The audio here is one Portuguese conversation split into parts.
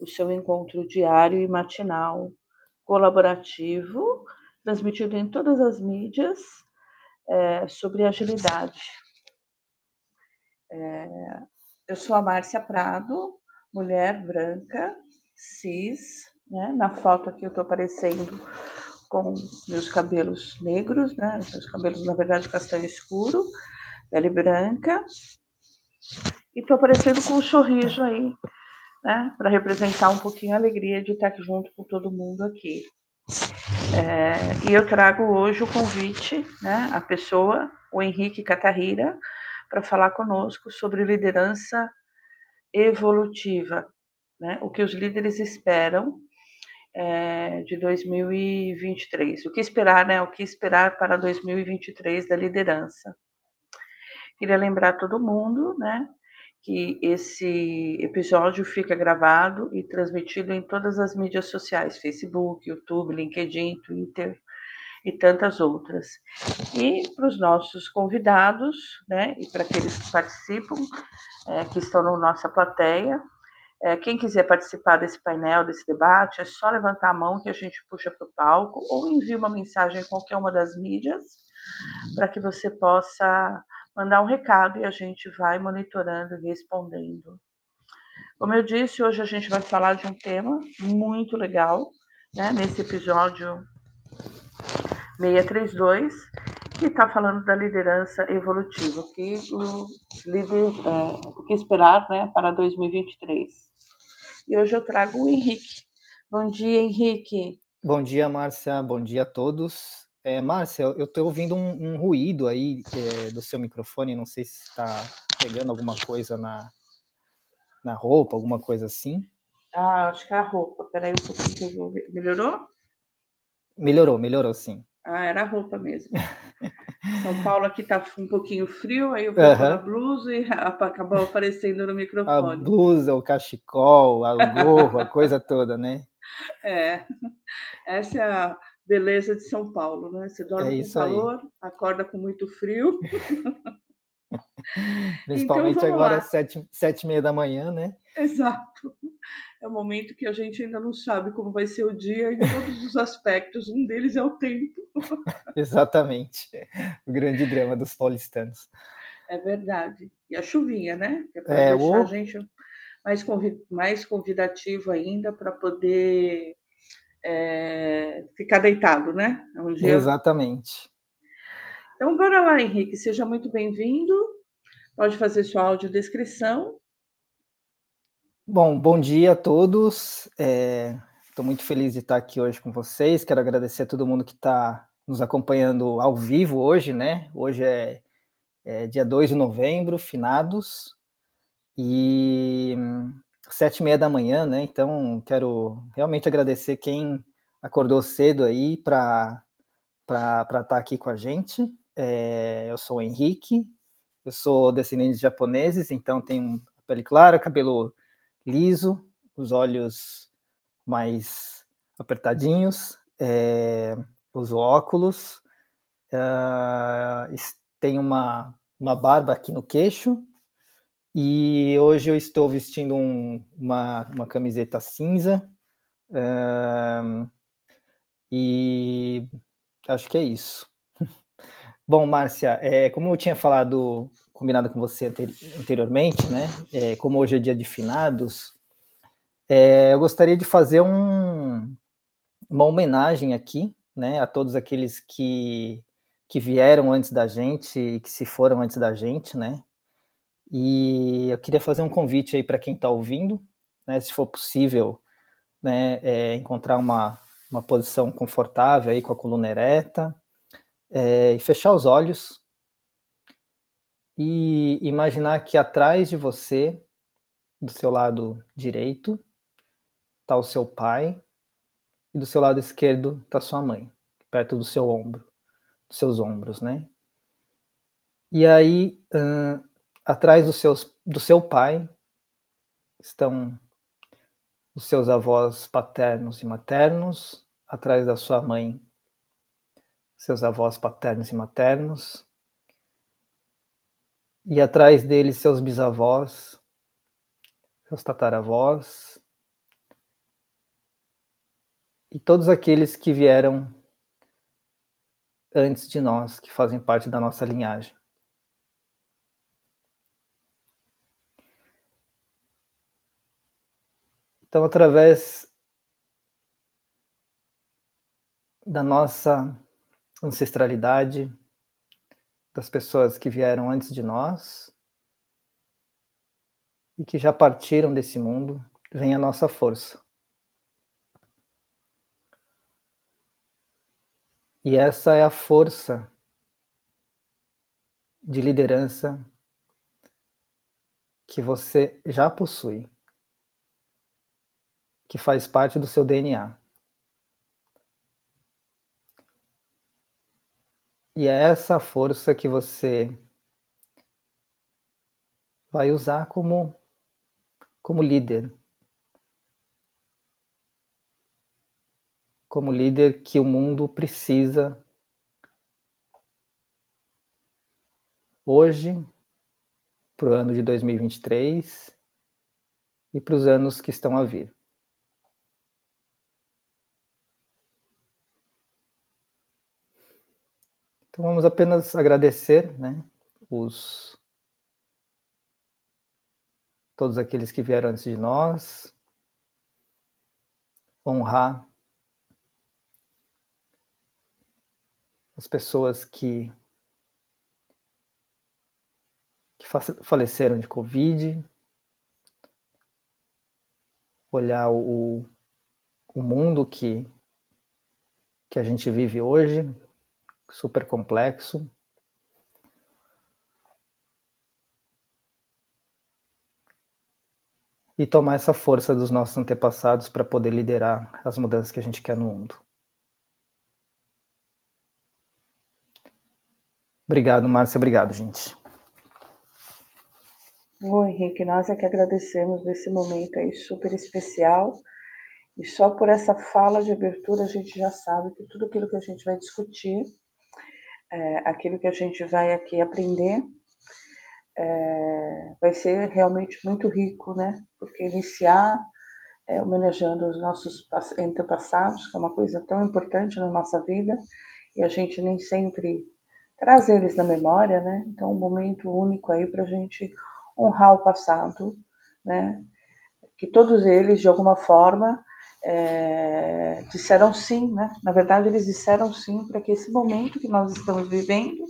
o seu encontro diário e matinal, colaborativo, transmitido em todas as mídias, é, sobre agilidade. É, eu sou a Márcia Prado, mulher branca, cis, né? Na foto aqui eu estou aparecendo com meus cabelos negros, né? Meus cabelos, na verdade, castanho escuro, pele branca. E estou aparecendo com um sorriso aí, né? Para representar um pouquinho a alegria de estar junto com todo mundo aqui. É, e eu trago hoje o convite, né? A pessoa, o Henrique Catarrira, para falar conosco sobre liderança evolutiva, né? O que os líderes esperam é, de 2023. O que esperar, né? O que esperar para 2023 da liderança. Queria lembrar todo mundo, né? Que esse episódio fica gravado e transmitido em todas as mídias sociais: Facebook, YouTube, LinkedIn, Twitter e tantas outras. E para os nossos convidados, né, e para aqueles que participam, é, que estão na nossa plateia, é, quem quiser participar desse painel, desse debate, é só levantar a mão que a gente puxa para o palco ou envie uma mensagem em qualquer uma das mídias para que você possa mandar um recado e a gente vai monitorando e respondendo. Como eu disse, hoje a gente vai falar de um tema muito legal, né, nesse episódio 632, que está falando da liderança evolutiva, que o líder, é, que esperar né, para 2023. E hoje eu trago o Henrique. Bom dia, Henrique. Bom dia, Márcia. Bom dia a todos. É, Márcia, eu estou ouvindo um, um, ruído aí é, do seu microfone. Não sei se está pegando alguma coisa na, na roupa, alguma coisa assim. Ah, acho que é a roupa. Peraí um pouquinho que eu vou ver. Melhorou? Melhorou, melhorou sim. Ah, era a roupa mesmo. São Paulo aqui tá um pouquinho frio, aí eu vou uhum. a blusa e acabou aparecendo no microfone. A blusa, o cachecol, o gorro, a coisa toda, né? É, essa é a beleza de São Paulo, né? Você dorme é com calor, aí. acorda com muito frio. Principalmente então, agora, às sete, sete e meia da manhã, né? Exato. É o momento que a gente ainda não sabe como vai ser o dia em todos os aspectos. Um deles é o tempo. Exatamente. O grande drama dos paulistanos. É verdade. E a chuvinha, né? É para é, deixar o... a gente mais, convid... mais convidativo ainda para poder é... ficar deitado, né? É um. Exatamente. Então, bora lá, Henrique. Seja muito bem-vindo. Pode fazer sua audiodescrição. Bom, bom dia a todos. Estou é, muito feliz de estar aqui hoje com vocês. Quero agradecer a todo mundo que está nos acompanhando ao vivo hoje, né? Hoje é, é dia 2 de novembro, finados, e sete e meia da manhã, né? Então, quero realmente agradecer quem acordou cedo aí para estar tá aqui com a gente. É, eu sou o Henrique, eu sou descendente de japoneses, então tenho pele clara, cabelo liso, os olhos mais apertadinhos, é, uso óculos, é, tenho uma, uma barba aqui no queixo, e hoje eu estou vestindo um, uma, uma camiseta cinza, e acho que é isso. Bom, Márcia, é, como eu tinha falado, combinado com você anteriormente, né? É, como hoje é dia de finados, é, eu gostaria de fazer um, uma homenagem aqui, né, a todos aqueles que, que vieram antes da gente e que se foram antes da gente, né? E eu queria fazer um convite aí para quem está ouvindo, né, se for possível, né, é, encontrar uma, uma posição confortável aí com a coluna ereta, é, e fechar os olhos e imaginar que atrás de você, do seu lado direito, está o seu pai e do seu lado esquerdo está sua mãe, perto do seu ombro, dos seus ombros, né? E aí, uh, atrás dos seus, do seu pai estão os seus avós paternos e maternos, atrás da sua mãe seus avós paternos e maternos, e atrás deles seus bisavós, seus tataravós, e todos aqueles que vieram antes de nós, que fazem parte da nossa linhagem. Então, através da nossa ancestralidade, das pessoas que vieram antes de nós e que já partiram desse mundo, vem a nossa força. E essa é a força de liderança que você já possui, que faz parte do seu DNA. E é essa força que você vai usar como, como líder. Como líder que o mundo precisa hoje, para o ano de 2023 e para os anos que estão a vir. Então vamos apenas agradecer, né, os todos aqueles que vieram antes de nós, honrar as pessoas que, que faleceram de Covid, olhar o, o mundo que, que a gente vive hoje, super complexo. E tomar essa força dos nossos antepassados para poder liderar as mudanças que a gente quer no mundo. Obrigado, Márcia. Obrigado, gente. Oi, Henrique, nós é que agradecemos esse momento aí super especial. E só por essa fala de abertura a gente já sabe que tudo aquilo que a gente vai discutir é, aquilo que a gente vai aqui aprender é, vai ser realmente muito rico, né? Porque iniciar é, homenageando os nossos antepassados, que é uma coisa tão importante na nossa vida, e a gente nem sempre traz eles na memória, né? Então, um momento único aí para a gente honrar o passado, né? Que todos eles, de alguma forma, é, disseram sim, né? Na verdade, eles disseram sim para que esse momento que nós estamos vivendo,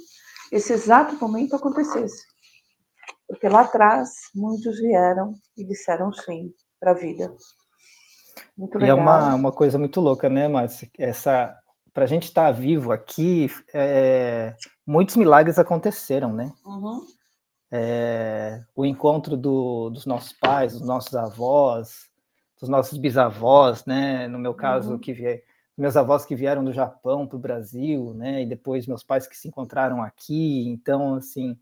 esse exato momento acontecesse. Porque lá atrás, muitos vieram e disseram sim para a vida. Muito legal. E é uma, uma coisa muito louca, né, Márcia? Essa, para a gente estar tá vivo aqui, é, muitos milagres aconteceram, né? Uhum. É, o encontro do, dos nossos pais, dos nossos avós, dos nossos bisavós, né? No meu caso, uhum. que vie... meus avós que vieram do Japão para o Brasil, né? E depois meus pais que se encontraram aqui. Então, assim,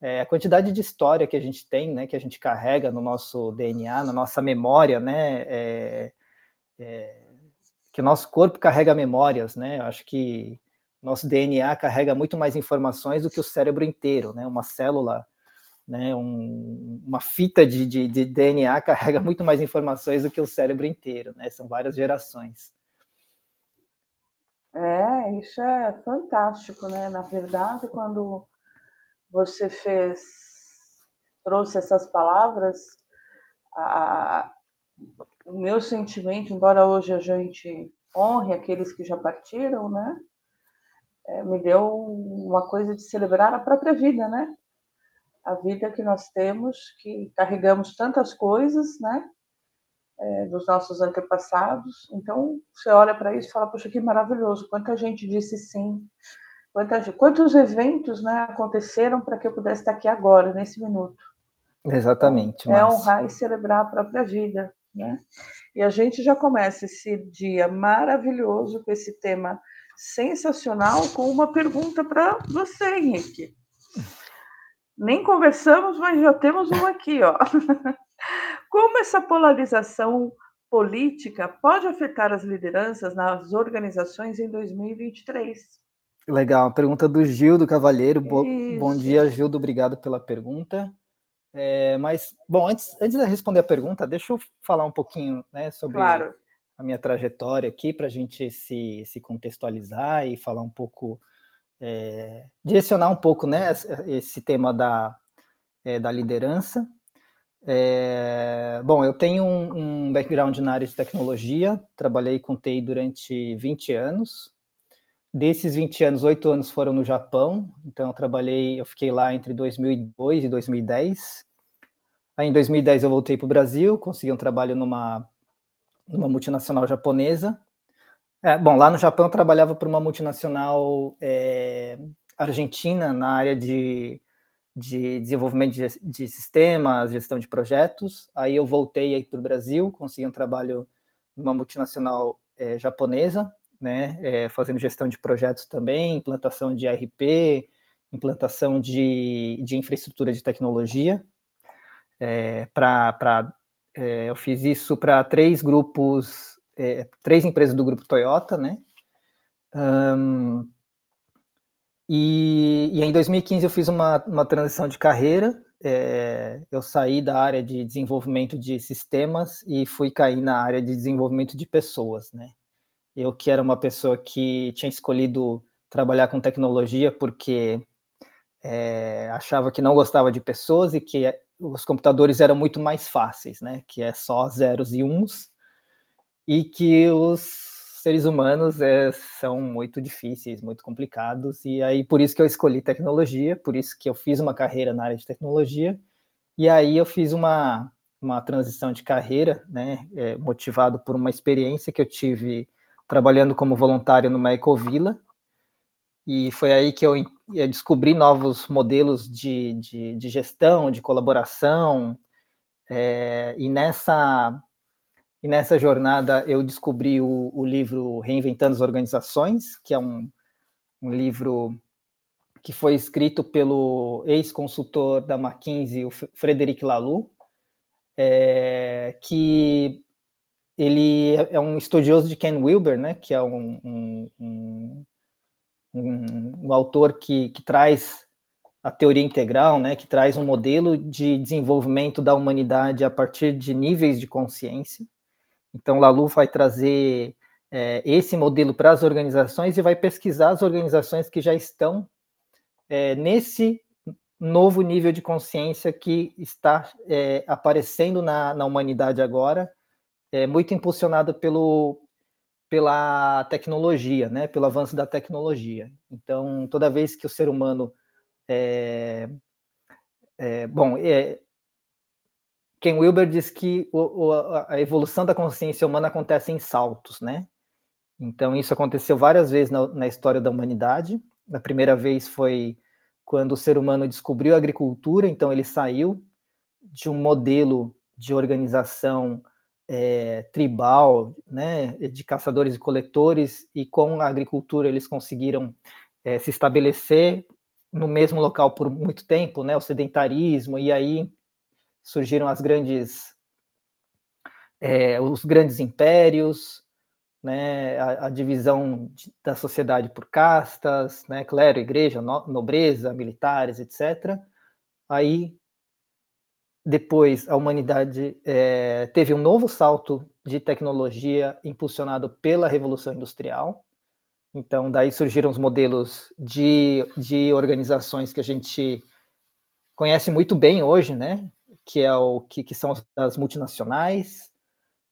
é, a quantidade de história que a gente tem, né? Que a gente carrega no nosso DNA, na nossa memória, né? É, é, que o nosso corpo carrega memórias, né? Eu acho que nosso DNA carrega muito mais informações do que o cérebro inteiro, né? Uma célula né, um, uma fita de, de, de, DNA carrega muito mais informações do que o cérebro inteiro, né? São várias gerações. É, isso é fantástico, né? Na verdade, quando você fez, trouxe essas palavras, a, o meu sentimento, embora hoje a gente honre aqueles que já partiram, né? É, me deu uma coisa de celebrar a própria vida, né? A vida que nós temos, que carregamos tantas coisas, né? É, dos nossos antepassados. Então, você olha para isso e fala, poxa, que maravilhoso, quanta gente disse sim, quanta, quantos eventos né, aconteceram para que eu pudesse estar aqui agora, nesse minuto. Exatamente. É honrar e celebrar a própria vida, né? E a gente já começa esse dia maravilhoso com esse tema sensacional com uma pergunta para você, Henrique. Nem conversamos, mas já temos um aqui, ó. Como essa polarização política pode afetar as lideranças nas organizações em 2023? Legal, pergunta do Gildo Cavalheiro. Bo bom dia, Gildo, obrigado pela pergunta. É, mas, bom, antes, antes de responder a pergunta, deixa eu falar um pouquinho né, sobre, claro. a minha trajetória aqui para a gente se, se contextualizar e falar um pouco, é, direcionar um pouco né, esse tema da, é, da liderança. É, bom, eu tenho um, um, background na área de tecnologia, trabalhei com TI durante 20 anos. Desses 20 anos, oito anos foram no Japão, então eu trabalhei, eu fiquei lá entre 2002 e 2010. Aí em 2010 eu voltei para o Brasil, consegui um trabalho numa, numa multinacional japonesa. É, bom, lá no Japão eu trabalhava para uma multinacional é, argentina na área de de desenvolvimento de, de sistemas, gestão de projetos. Aí eu voltei para o Brasil, consegui um trabalho numa multinacional é, japonesa, né, é, fazendo gestão de projetos também, implantação de RP, implantação de, de infraestrutura de tecnologia. É, para é, eu fiz isso para três grupos, é, três empresas do grupo Toyota, né? Um, e, e em 2015 eu fiz uma, uma transição de carreira. É, eu saí da área de desenvolvimento de sistemas e fui cair na área de desenvolvimento de pessoas, né? Eu que era uma pessoa que tinha escolhido trabalhar com tecnologia porque é, achava que não gostava de pessoas e que os computadores eram muito mais fáceis, né? Que é só zeros e uns e que os seres humanos é, são muito difíceis, muito complicados, e aí por isso que eu escolhi tecnologia, por isso que eu fiz uma carreira na área de tecnologia, e aí eu fiz uma, uma transição de carreira, né, é, motivado por uma experiência que eu tive trabalhando como voluntário numa ecovila, e foi aí que eu descobri novos modelos de, de, de gestão, de colaboração, é, e nessa e nessa jornada eu descobri o, o livro Reinventando as Organizações, que é um, um livro que foi escrito pelo ex-consultor da McKinsey, o Frederic Laloux, é, que ele é um estudioso de Ken Wilber, né, que é um, um, um, um, um autor que, que traz a teoria integral, né, que traz um modelo de desenvolvimento da humanidade a partir de níveis de consciência. Então, Lalu vai trazer é, esse modelo para as organizações e vai pesquisar as organizações que já estão é, nesse novo nível de consciência que está é, aparecendo na, na humanidade agora, é, muito impulsionado pelo, pela tecnologia, né, pelo avanço da tecnologia. Então, toda vez que o ser humano é, é, bom, é, Ken Wilber diz que o, o, a evolução da consciência humana acontece em saltos, né? Então, isso aconteceu várias vezes na, na história da humanidade. A primeira vez foi quando o ser humano descobriu a agricultura, então ele saiu de um modelo de organização é, tribal, né, de caçadores e coletores, e com a agricultura eles conseguiram é, se estabelecer no mesmo local por muito tempo, né, o sedentarismo, e aí surgiram as grandes é, os grandes impérios, né, a, a divisão de, da sociedade por castas, né, clero, igreja, no, nobreza, militares, etc. Aí depois a humanidade é, teve um novo salto de tecnologia impulsionado pela Revolução Industrial. Então, daí surgiram os modelos de, de organizações que a gente conhece muito bem hoje, né? Que é o que, que são as multinacionais,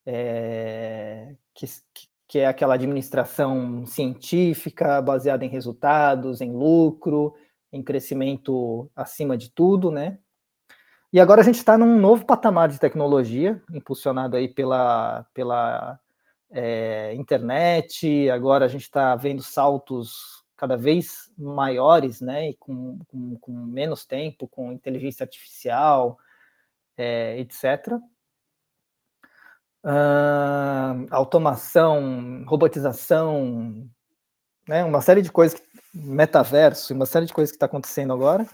é, que, que é aquela administração científica baseada em resultados, em lucro, em crescimento acima de tudo, né? E agora a gente está num novo patamar de tecnologia, impulsionado aí pela, pela é, internet. Agora a gente está vendo saltos cada vez maiores, né? E com, com, com menos tempo, com inteligência artificial, é, etc. Uh, automação, robotização, né, uma série de coisas, metaverso, uma série de coisas que está acontecendo agora.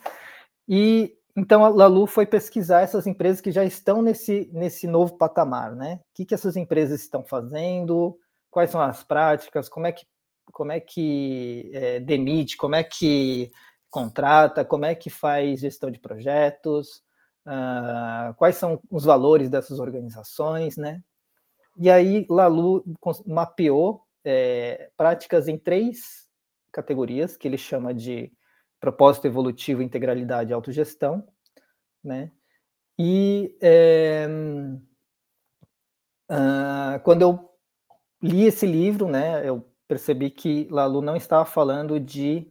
E então a Lalu foi pesquisar essas empresas que já estão nesse, nesse novo patamar, né? O que, que essas empresas estão fazendo, quais são as práticas, como é que, como é que é, demite, como é que contrata, como é que faz gestão de projetos, uh, quais são os valores dessas organizações, né? E aí Lalu mapeou é, práticas em três categorias, que ele chama de propósito evolutivo, integralidade e autogestão, né? E é, uh, quando eu li esse livro, né, eu percebi que Lalu não estava falando de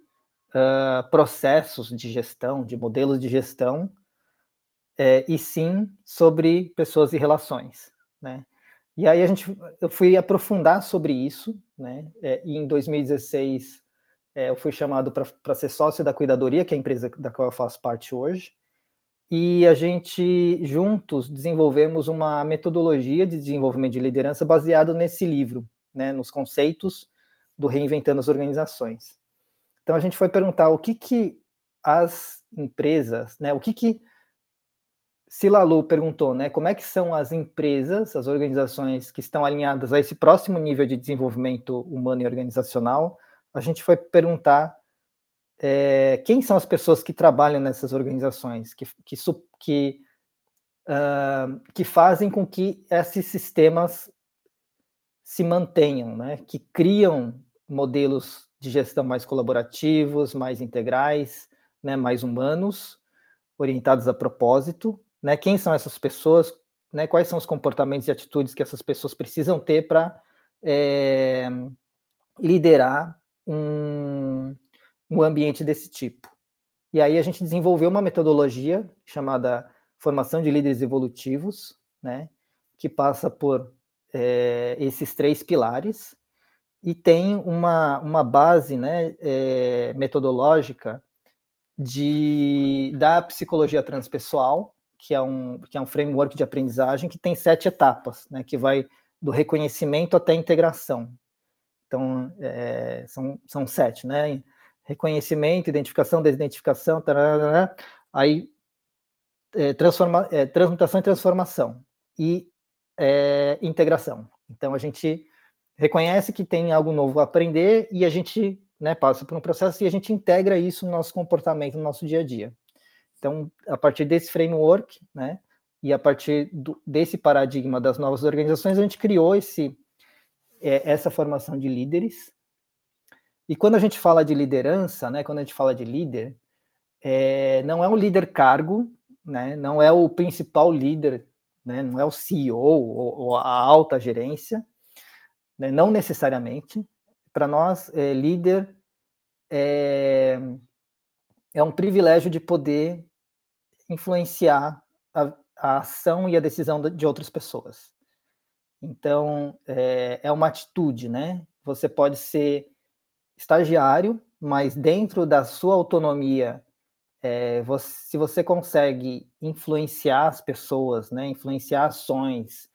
uh, processos de gestão, de modelos de gestão, é, e sim sobre pessoas e relações, né? E aí a gente, eu fui aprofundar sobre isso, né? É, e em 2016 é, eu fui chamado para ser sócio da Cuidadoria, que é a empresa da qual eu faço parte hoje, e a gente juntos desenvolvemos uma metodologia de desenvolvimento de liderança baseado nesse livro, né? Nos conceitos do reinventando as organizações. Então a gente foi perguntar o que que as empresas, né? O que que Silalu perguntou, né, como é que são as empresas, as organizações que estão alinhadas a esse próximo nível de desenvolvimento humano e organizacional. A gente foi perguntar é, quem são as pessoas que trabalham nessas organizações, que, que, que, uh, que fazem com que esses sistemas se mantenham, né, que criam modelos de gestão mais colaborativos, mais integrais, né, mais humanos, orientados a propósito, né? Quem são essas pessoas? Né? Quais são os comportamentos e atitudes que essas pessoas precisam ter para é, liderar um, um ambiente desse tipo? E aí a gente desenvolveu uma metodologia chamada formação de líderes evolutivos, né? Que passa por é, esses três pilares e tem uma, uma base né, é, metodológica de, da psicologia transpessoal, que é um, que é um framework de aprendizagem que tem sete etapas, né, que vai do reconhecimento até a integração. Então, é, são, são sete, né? Reconhecimento, identificação, desidentificação, tarará, aí é, transforma, é, transmutação e transformação, e é, integração. Então, a gente reconhece que tem algo novo a aprender e a gente né, passa por um processo e a gente integra isso no nosso comportamento, no nosso dia a dia. Então, a partir desse framework, né, e a partir do, desse paradigma das novas organizações, a gente criou esse, é, essa formação de líderes. E quando a gente fala de liderança, né, quando a gente fala de líder, é, não é um líder cargo, né, não é o principal líder, né, não é o CEO ou, ou a alta gerência, né, não necessariamente. Para nós, é, líder é, é um privilégio de poder influenciar a, a ação e a decisão de outras pessoas. Então, é, é, uma atitude, né? Você pode ser estagiário, mas dentro da sua autonomia, é, você, se você consegue influenciar as pessoas, né? Influenciar ações,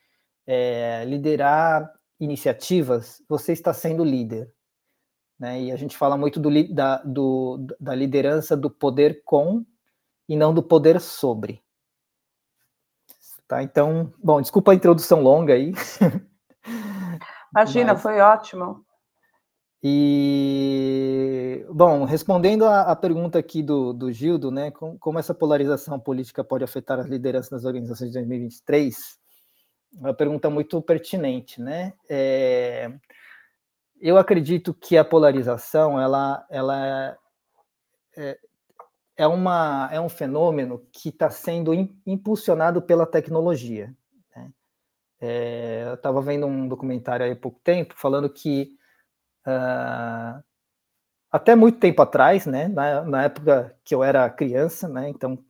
é, liderar iniciativas, você está sendo líder. Né? E a gente fala muito do, da, do, da liderança do poder com e não do poder sobre. Tá? Então, bom, desculpa a introdução longa aí. Imagina, Mas... foi ótimo. E, bom, respondendo à pergunta aqui do, do Gildo, né, como, como, essa polarização política pode afetar as lideranças das organizações de 2023, é uma pergunta muito pertinente, né? É, eu acredito que a polarização, ela, ela é, é, uma, é um fenômeno que está sendo impulsionado pela tecnologia. Né? É, eu estava vendo um documentário há pouco tempo falando que uh, até muito tempo atrás, né, na, na, época que eu era criança, né, então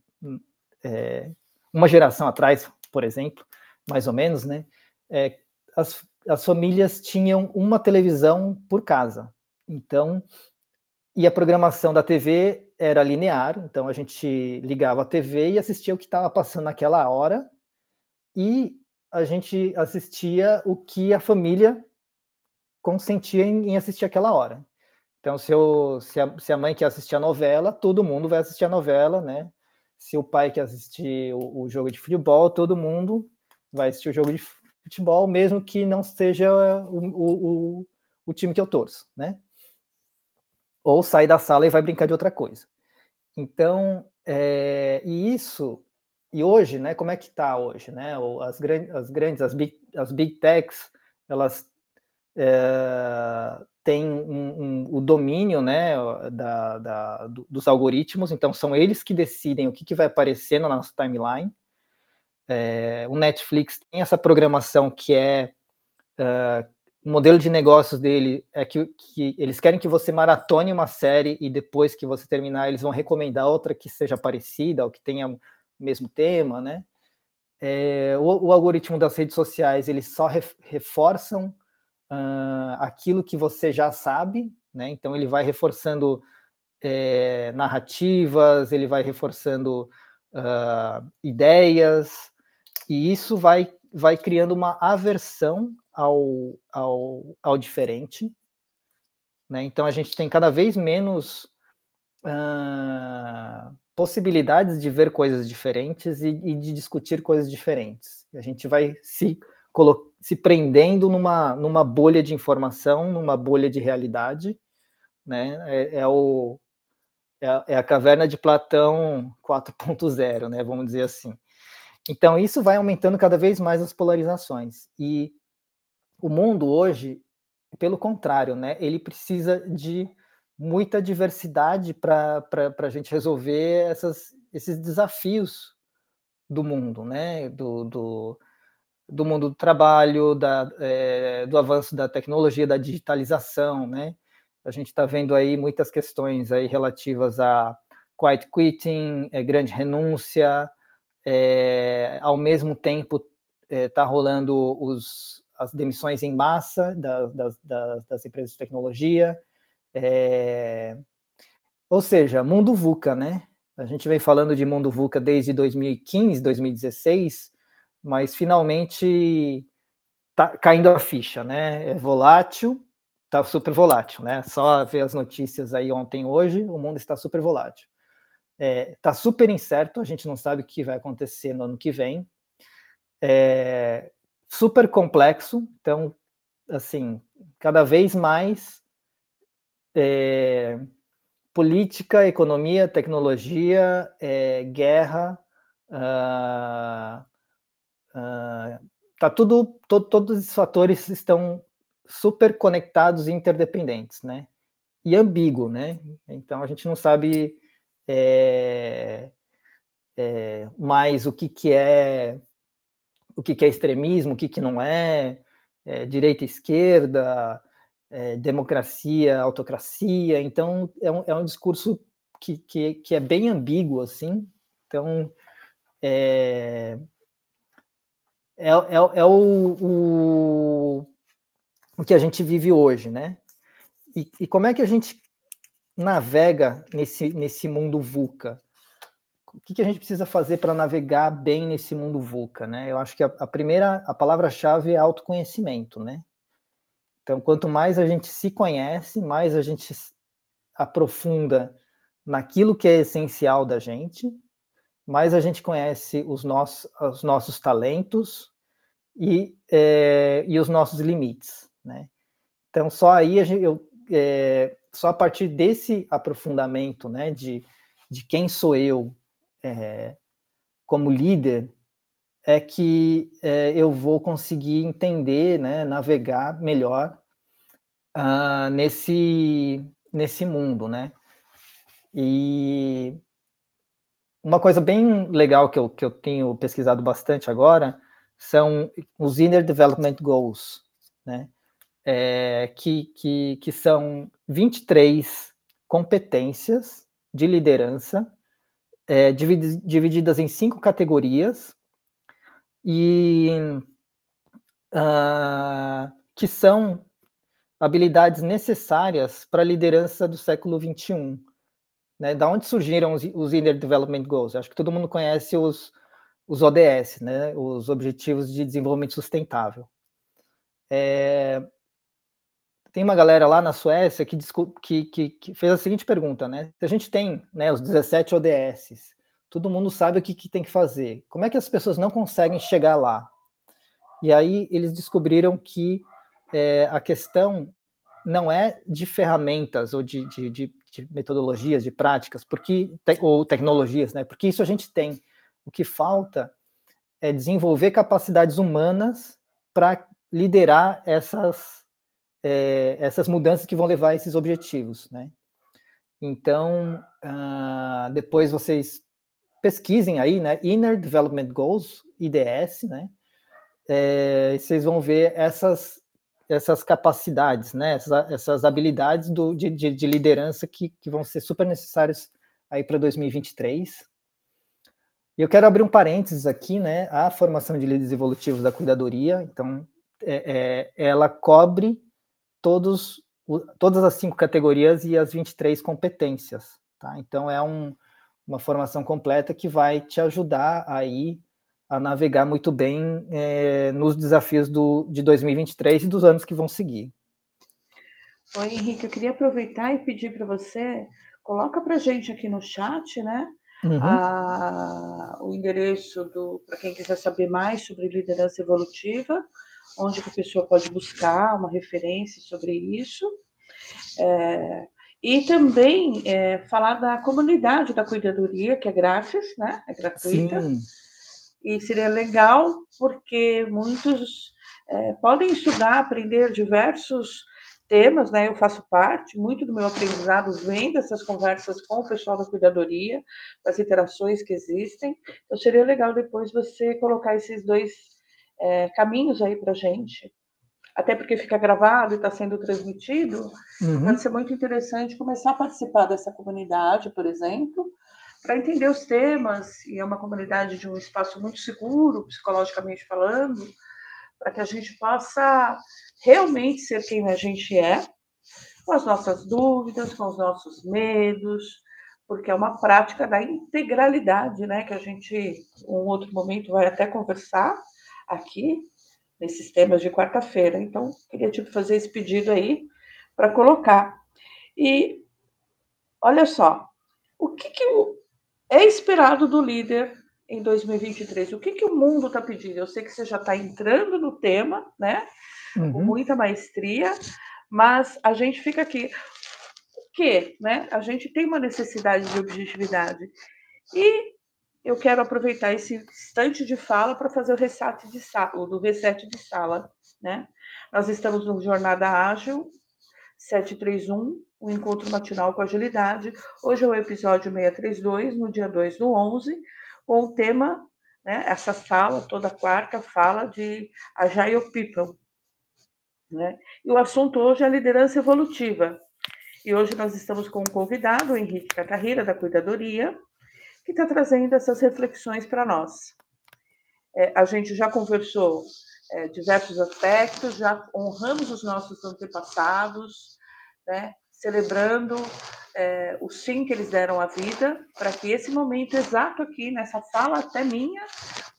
é, uma geração atrás, por exemplo, mais ou menos, né, é, as, as famílias tinham uma televisão por casa. Então, e a programação da TV era linear, então a gente ligava a TV e assistia o que estava passando naquela hora, e a gente assistia o que a família consentia em, assistir aquela hora. Então, se, eu, se, a, se, a, mãe quer assistir a novela, todo mundo vai assistir a novela, né? Se o pai quer assistir o, o jogo de futebol, todo mundo vai assistir o jogo de futebol, mesmo que não seja o, o, o time que eu torço, né? Ou sai da sala e vai brincar de outra coisa. Então, é, e isso, e hoje, né, como é que está hoje, né, as, grandes, as grandes, as big, as big techs, elas é, têm um, um, o domínio né, da, da, dos algoritmos, então são eles que decidem o que, que vai aparecer na nossa timeline. É, o Netflix tem essa programação que é uh, o modelo de negócios dele é que, que, eles querem que você maratone uma série e depois que você terminar, eles vão recomendar outra que seja parecida ou que tenha o mesmo tema, né? É, o, o, algoritmo das redes sociais, eles só reforçam uh, aquilo que você já sabe, né? Então, ele vai reforçando é, narrativas, ele vai reforçando uh, ideias, e isso vai, vai criando uma aversão ao, ao, ao diferente. Né? Então, a gente tem cada vez menos uh, possibilidades de ver coisas diferentes e, e, de discutir coisas diferentes. A gente vai se, se prendendo numa, numa bolha de informação, numa bolha de realidade. Né? É, é o, é, é a caverna de Platão 4.0, né? vamos dizer assim. Então, isso vai aumentando cada vez mais as polarizações. E o mundo hoje, pelo contrário, né, ele precisa de muita diversidade para a gente resolver essas, esses desafios do mundo, né, do, do, do mundo do trabalho, da, é, do avanço da tecnologia, da digitalização, né, a gente está vendo aí muitas questões aí relativas a quiet quitting, é, grande renúncia, é, ao mesmo tempo está rolando os, as demissões em massa da, das, das, empresas de tecnologia. É... Ou seja, mundo VUCA, né? A gente vem falando de mundo VUCA desde 2015, 2016, mas finalmente tá caindo a ficha, né? É volátil, tá super volátil, né? Só ver as notícias aí ontem hoje, o mundo está super volátil. É, tá super incerto, a gente não sabe o que vai acontecer no ano que vem. É, super complexo, então, assim, cada vez mais é, política, economia, tecnologia, é, guerra, uh, uh, tá tudo, to, todos esses fatores estão super conectados e interdependentes, né? E ambíguo, né? Então a gente não sabe é, é, mais o que, que é o que, que é extremismo, o que, que não é, é direita e esquerda, é, democracia, autocracia. Então, é um, é um discurso que, que, que é bem ambíguo, assim. Então, é, é, é, é o, o, o que a gente vive hoje, né? E, e como é que a gente navega nesse, nesse mundo VUCA? O que, que a gente precisa fazer para navegar bem nesse mundo VUCA, né? Eu acho que a, a primeira, a palavra-chave é autoconhecimento, né? Então, quanto mais a gente se conhece, mais a gente aprofunda naquilo que é essencial da gente, mais a gente conhece os nossos, os nossos talentos e, é, e os nossos limites, né? Então, só aí a gente, eu, é, só a partir desse aprofundamento, né, de, de quem sou eu, é, como líder é que é, eu vou conseguir entender, né, navegar melhor uh, nesse, nesse mundo, né? E uma coisa bem legal que eu, que eu tenho pesquisado bastante agora são os Inner Development Goals, né? É, que, que, que são 23 competências de liderança é, divididas em cinco categorias e uh, que são habilidades necessárias para a liderança do século XXI. Né? Da onde surgiram os, os Inner Development Goals? Acho que todo mundo conhece os, os ODS, né? os Objetivos de Desenvolvimento Sustentável. É, tem uma galera lá na Suécia que, que, que, que, fez a seguinte pergunta, né? Se a gente tem né, os 17 ODS, todo mundo sabe o que, que tem que fazer. Como é que as pessoas não conseguem chegar lá? E aí eles descobriram que é, a questão não é de ferramentas ou de, de, de, de metodologias, de práticas, porque ou tecnologias, né? Porque isso a gente tem. O que falta é desenvolver capacidades humanas para liderar essas, é, essas mudanças que vão levar a esses objetivos, né? Então, uh, depois vocês pesquisem aí, né? Inner Development Goals, IDS, né? É, vocês vão ver essas, essas capacidades, né? Essas, essas habilidades do, de, de, de liderança que, que vão ser super necessárias aí para 2023. E eu quero abrir um parênteses aqui, né? A formação de líderes evolutivos da cuidadoria, então, é, é, ela cobre todos, todas as cinco categorias e as 23 competências, tá? Então, é um, uma formação completa que vai te ajudar aí a navegar muito bem é, nos desafios do, de 2023 e dos anos que vão seguir. Oi, Henrique, eu queria aproveitar e pedir para você, coloca para gente aqui no chat, né? Uhum. A, o endereço do para quem quiser saber mais sobre liderança evolutiva, onde a pessoa pode buscar uma referência sobre isso. É, e também é, falar da comunidade da cuidadoria, que é grátis, né? É gratuita. Sim. E seria legal, porque muitos é, podem estudar, aprender diversos temas, né? Eu faço parte, muito do meu aprendizado vem dessas conversas com o pessoal da cuidadoria, das interações que existem. Então, seria legal depois você colocar esses dois é, caminhos aí para gente, até porque fica gravado e está sendo transmitido. Uhum. Pode ser muito interessante começar a participar dessa comunidade, por exemplo, para entender os temas, e é uma comunidade de um espaço muito seguro, psicologicamente falando, para que a gente possa realmente ser quem a gente é, com as nossas dúvidas, com os nossos medos, porque é uma prática da integralidade, né? Que a gente, um outro momento, vai até conversar aqui, nesses temas de quarta-feira. Então, queria tipo, fazer esse pedido aí para colocar. E olha só, o que, que é esperado do líder em 2023? O que, que o mundo está pedindo? Eu sei que você já está entrando no tema, né? Uhum. Com muita maestria, mas a gente fica aqui. O quê? Né? A gente tem uma necessidade de objetividade. E eu quero aproveitar esse instante de fala para fazer o reset de sala, do reset de sala, né? Nós estamos no Jornada Ágil 731, o um encontro matinal com agilidade. Hoje é o episódio 632, no dia 2 do 11, com o tema, né, essa sala, toda quarta, fala de Agile People. Né? E o assunto hoje é a liderança evolutiva. E hoje nós estamos com um convidado, o Henrique Catarrira, da Cuidadoria, que está trazendo essas reflexões para nós. É, a gente já conversou é, diversos aspectos, já honramos os nossos antepassados, né, celebrando é, o sim que eles deram à vida, para que esse momento exato aqui, nessa fala até minha,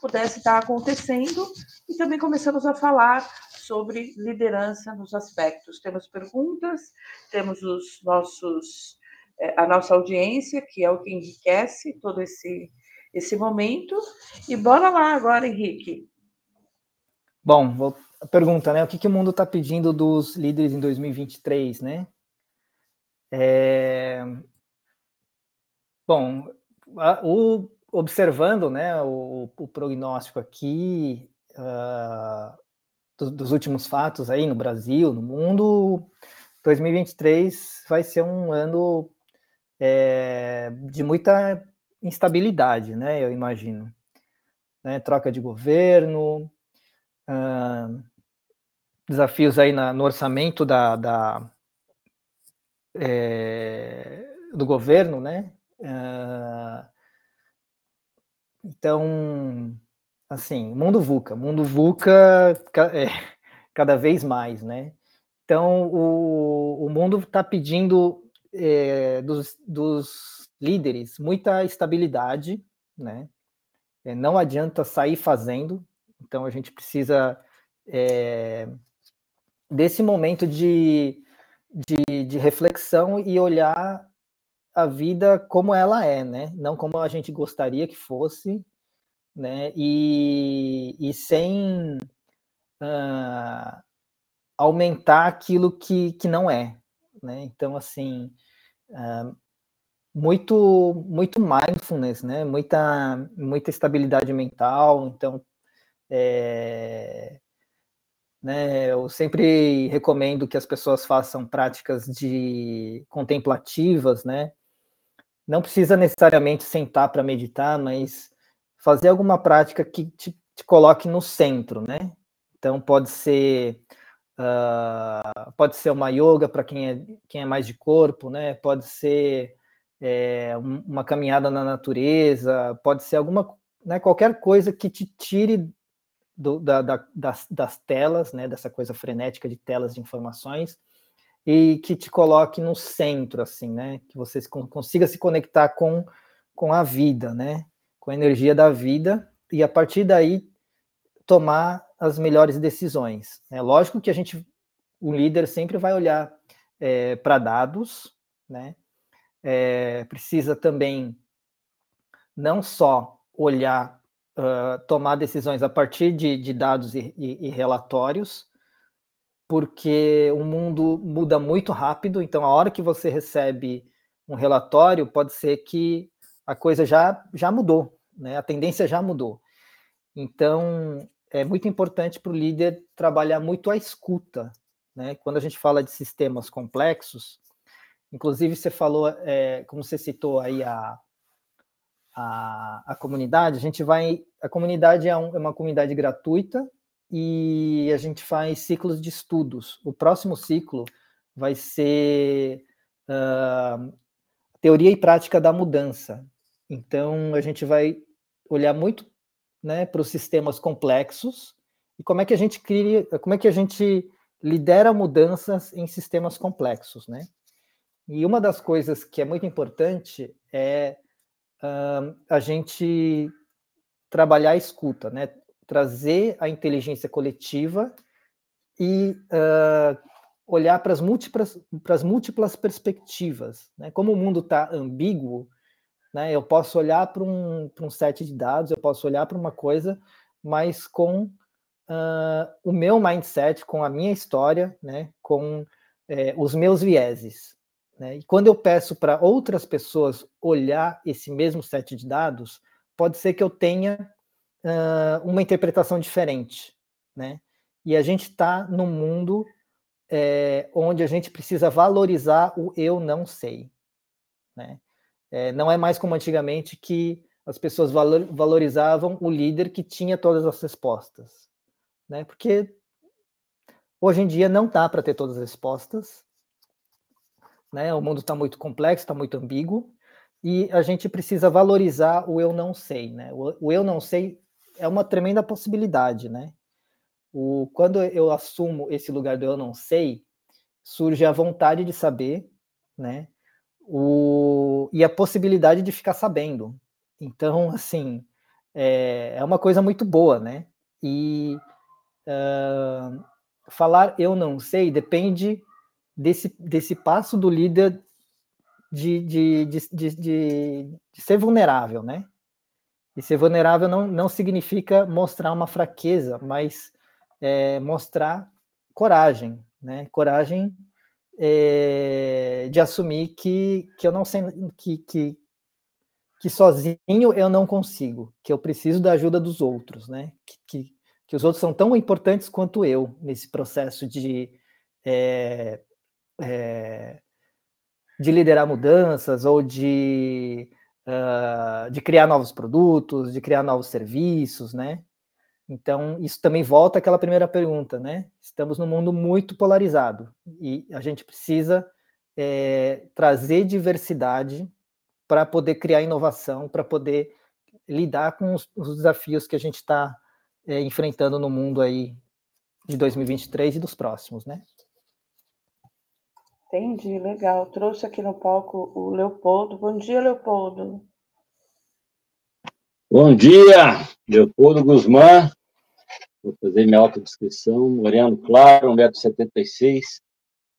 pudesse estar acontecendo, e também começamos a falar sobre liderança nos aspectos. Temos perguntas, temos os nossos, a nossa audiência, que é o que enriquece todo esse, esse momento. E bora lá agora, Henrique. Bom, vou, a pergunta, né? O que, que o mundo está pedindo dos líderes em 2023, né? É... Bom, o, observando né, o, o prognóstico aqui uh, do, dos últimos fatos aí no Brasil, no mundo, 2023 vai ser um ano é, de muita instabilidade, né? Eu imagino. Né, troca de governo, uh, desafios aí na, no orçamento da, da é, do governo, né? Uh, então, assim, mundo VUCA, mundo VUCA é, cada vez mais, né? Então, o, o mundo está pedindo é, dos, dos líderes muita estabilidade, né? É, não adianta sair fazendo, então a gente precisa é, desse momento de, de, de, reflexão e olhar a vida como ela é, né? Não como a gente gostaria que fosse, né? E, e sem uh, aumentar aquilo que, que não é, né? Então, assim, uh, muito muito mindfulness, né? Muita muita estabilidade mental. Então, é, Né? Eu sempre recomendo que as pessoas façam práticas de contemplativas, né? Não precisa necessariamente sentar para meditar, mas fazer alguma prática que te, te, coloque no centro, né? Então pode ser uh, pode ser uma yoga para quem é quem é mais de corpo, né? Pode ser é, uma caminhada na natureza, pode ser alguma né, qualquer coisa que te tire do, da, da, das, das, telas, né, dessa coisa frenética de telas de informações, e que te coloque no centro, assim, né, que você consiga se conectar com, com a vida, né, com a energia da vida, e a partir daí tomar as melhores decisões. É lógico que a gente, o líder sempre vai olhar é, para dados, né, é, precisa também não só olhar uh, tomar decisões a partir de, de dados e, e, e, relatórios, porque o mundo muda muito rápido, então a hora que você recebe um relatório, pode ser que a coisa já, já mudou, né? a tendência já mudou. Então, é muito importante para o líder trabalhar muito a escuta. Né? Quando a gente fala de sistemas complexos, inclusive você falou, é, como você citou aí a, a, a comunidade, a gente vai. A comunidade é, um, é uma comunidade gratuita e a gente faz ciclos de estudos. O próximo ciclo vai ser uh, teoria e prática da mudança. Então a gente vai olhar muito né, para os sistemas complexos e como é que a gente cria, como é que a gente lidera mudanças em sistemas complexos, né? E uma das coisas que é muito importante é a gente trabalhar a escuta, né? trazer a inteligência coletiva e uh, olhar para as múltiplas, múltiplas perspectivas. Né? Como o mundo está ambíguo, né? eu posso olhar para um, um set de dados, eu posso olhar para uma coisa, mas com uh, o meu mindset, com a minha história, né? com é, os meus vieses. Né? E quando eu peço para outras pessoas olhar esse mesmo set de dados, pode ser que eu tenha uh, uma interpretação diferente. Né? E a gente está num mundo é, onde a gente precisa valorizar o eu não sei. Né? É, não é mais como antigamente que as pessoas valor, valorizavam o líder que tinha todas as respostas. Né? Porque hoje em dia não dá para ter todas as respostas, né? O mundo está muito complexo, está muito ambíguo, e a gente precisa valorizar o eu não sei, né? O, o eu não sei é uma tremenda possibilidade, né? O, quando eu assumo esse lugar do eu não sei, surge a vontade de saber, né? O, e a possibilidade de ficar sabendo. Então, assim, é, é uma coisa muito boa, né? E uh, falar eu não sei depende desse, desse passo do líder de, de, de, de, de ser vulnerável, né? E ser vulnerável não, não significa mostrar uma fraqueza, mas é, mostrar coragem, né? Coragem é, de assumir que, que eu não sei que, que, que sozinho eu não consigo, que eu preciso da ajuda dos outros, né? Que, que, que os outros são tão importantes quanto eu nesse processo de é, é, de liderar mudanças ou de, uh, de criar novos produtos, de criar novos serviços, né? Então, isso também volta àquela primeira pergunta, né? Estamos num mundo muito polarizado e a gente precisa é, trazer diversidade para poder criar inovação, para poder lidar com os, os, desafios que a gente está é, enfrentando no mundo aí de 2023 e dos próximos, né? Entendi, legal. Trouxe aqui no palco o Leopoldo. Bom dia, Leopoldo. Bom dia, Leopoldo Guzmán. Vou fazer minha autodescrição. Moreno claro, 1,76m,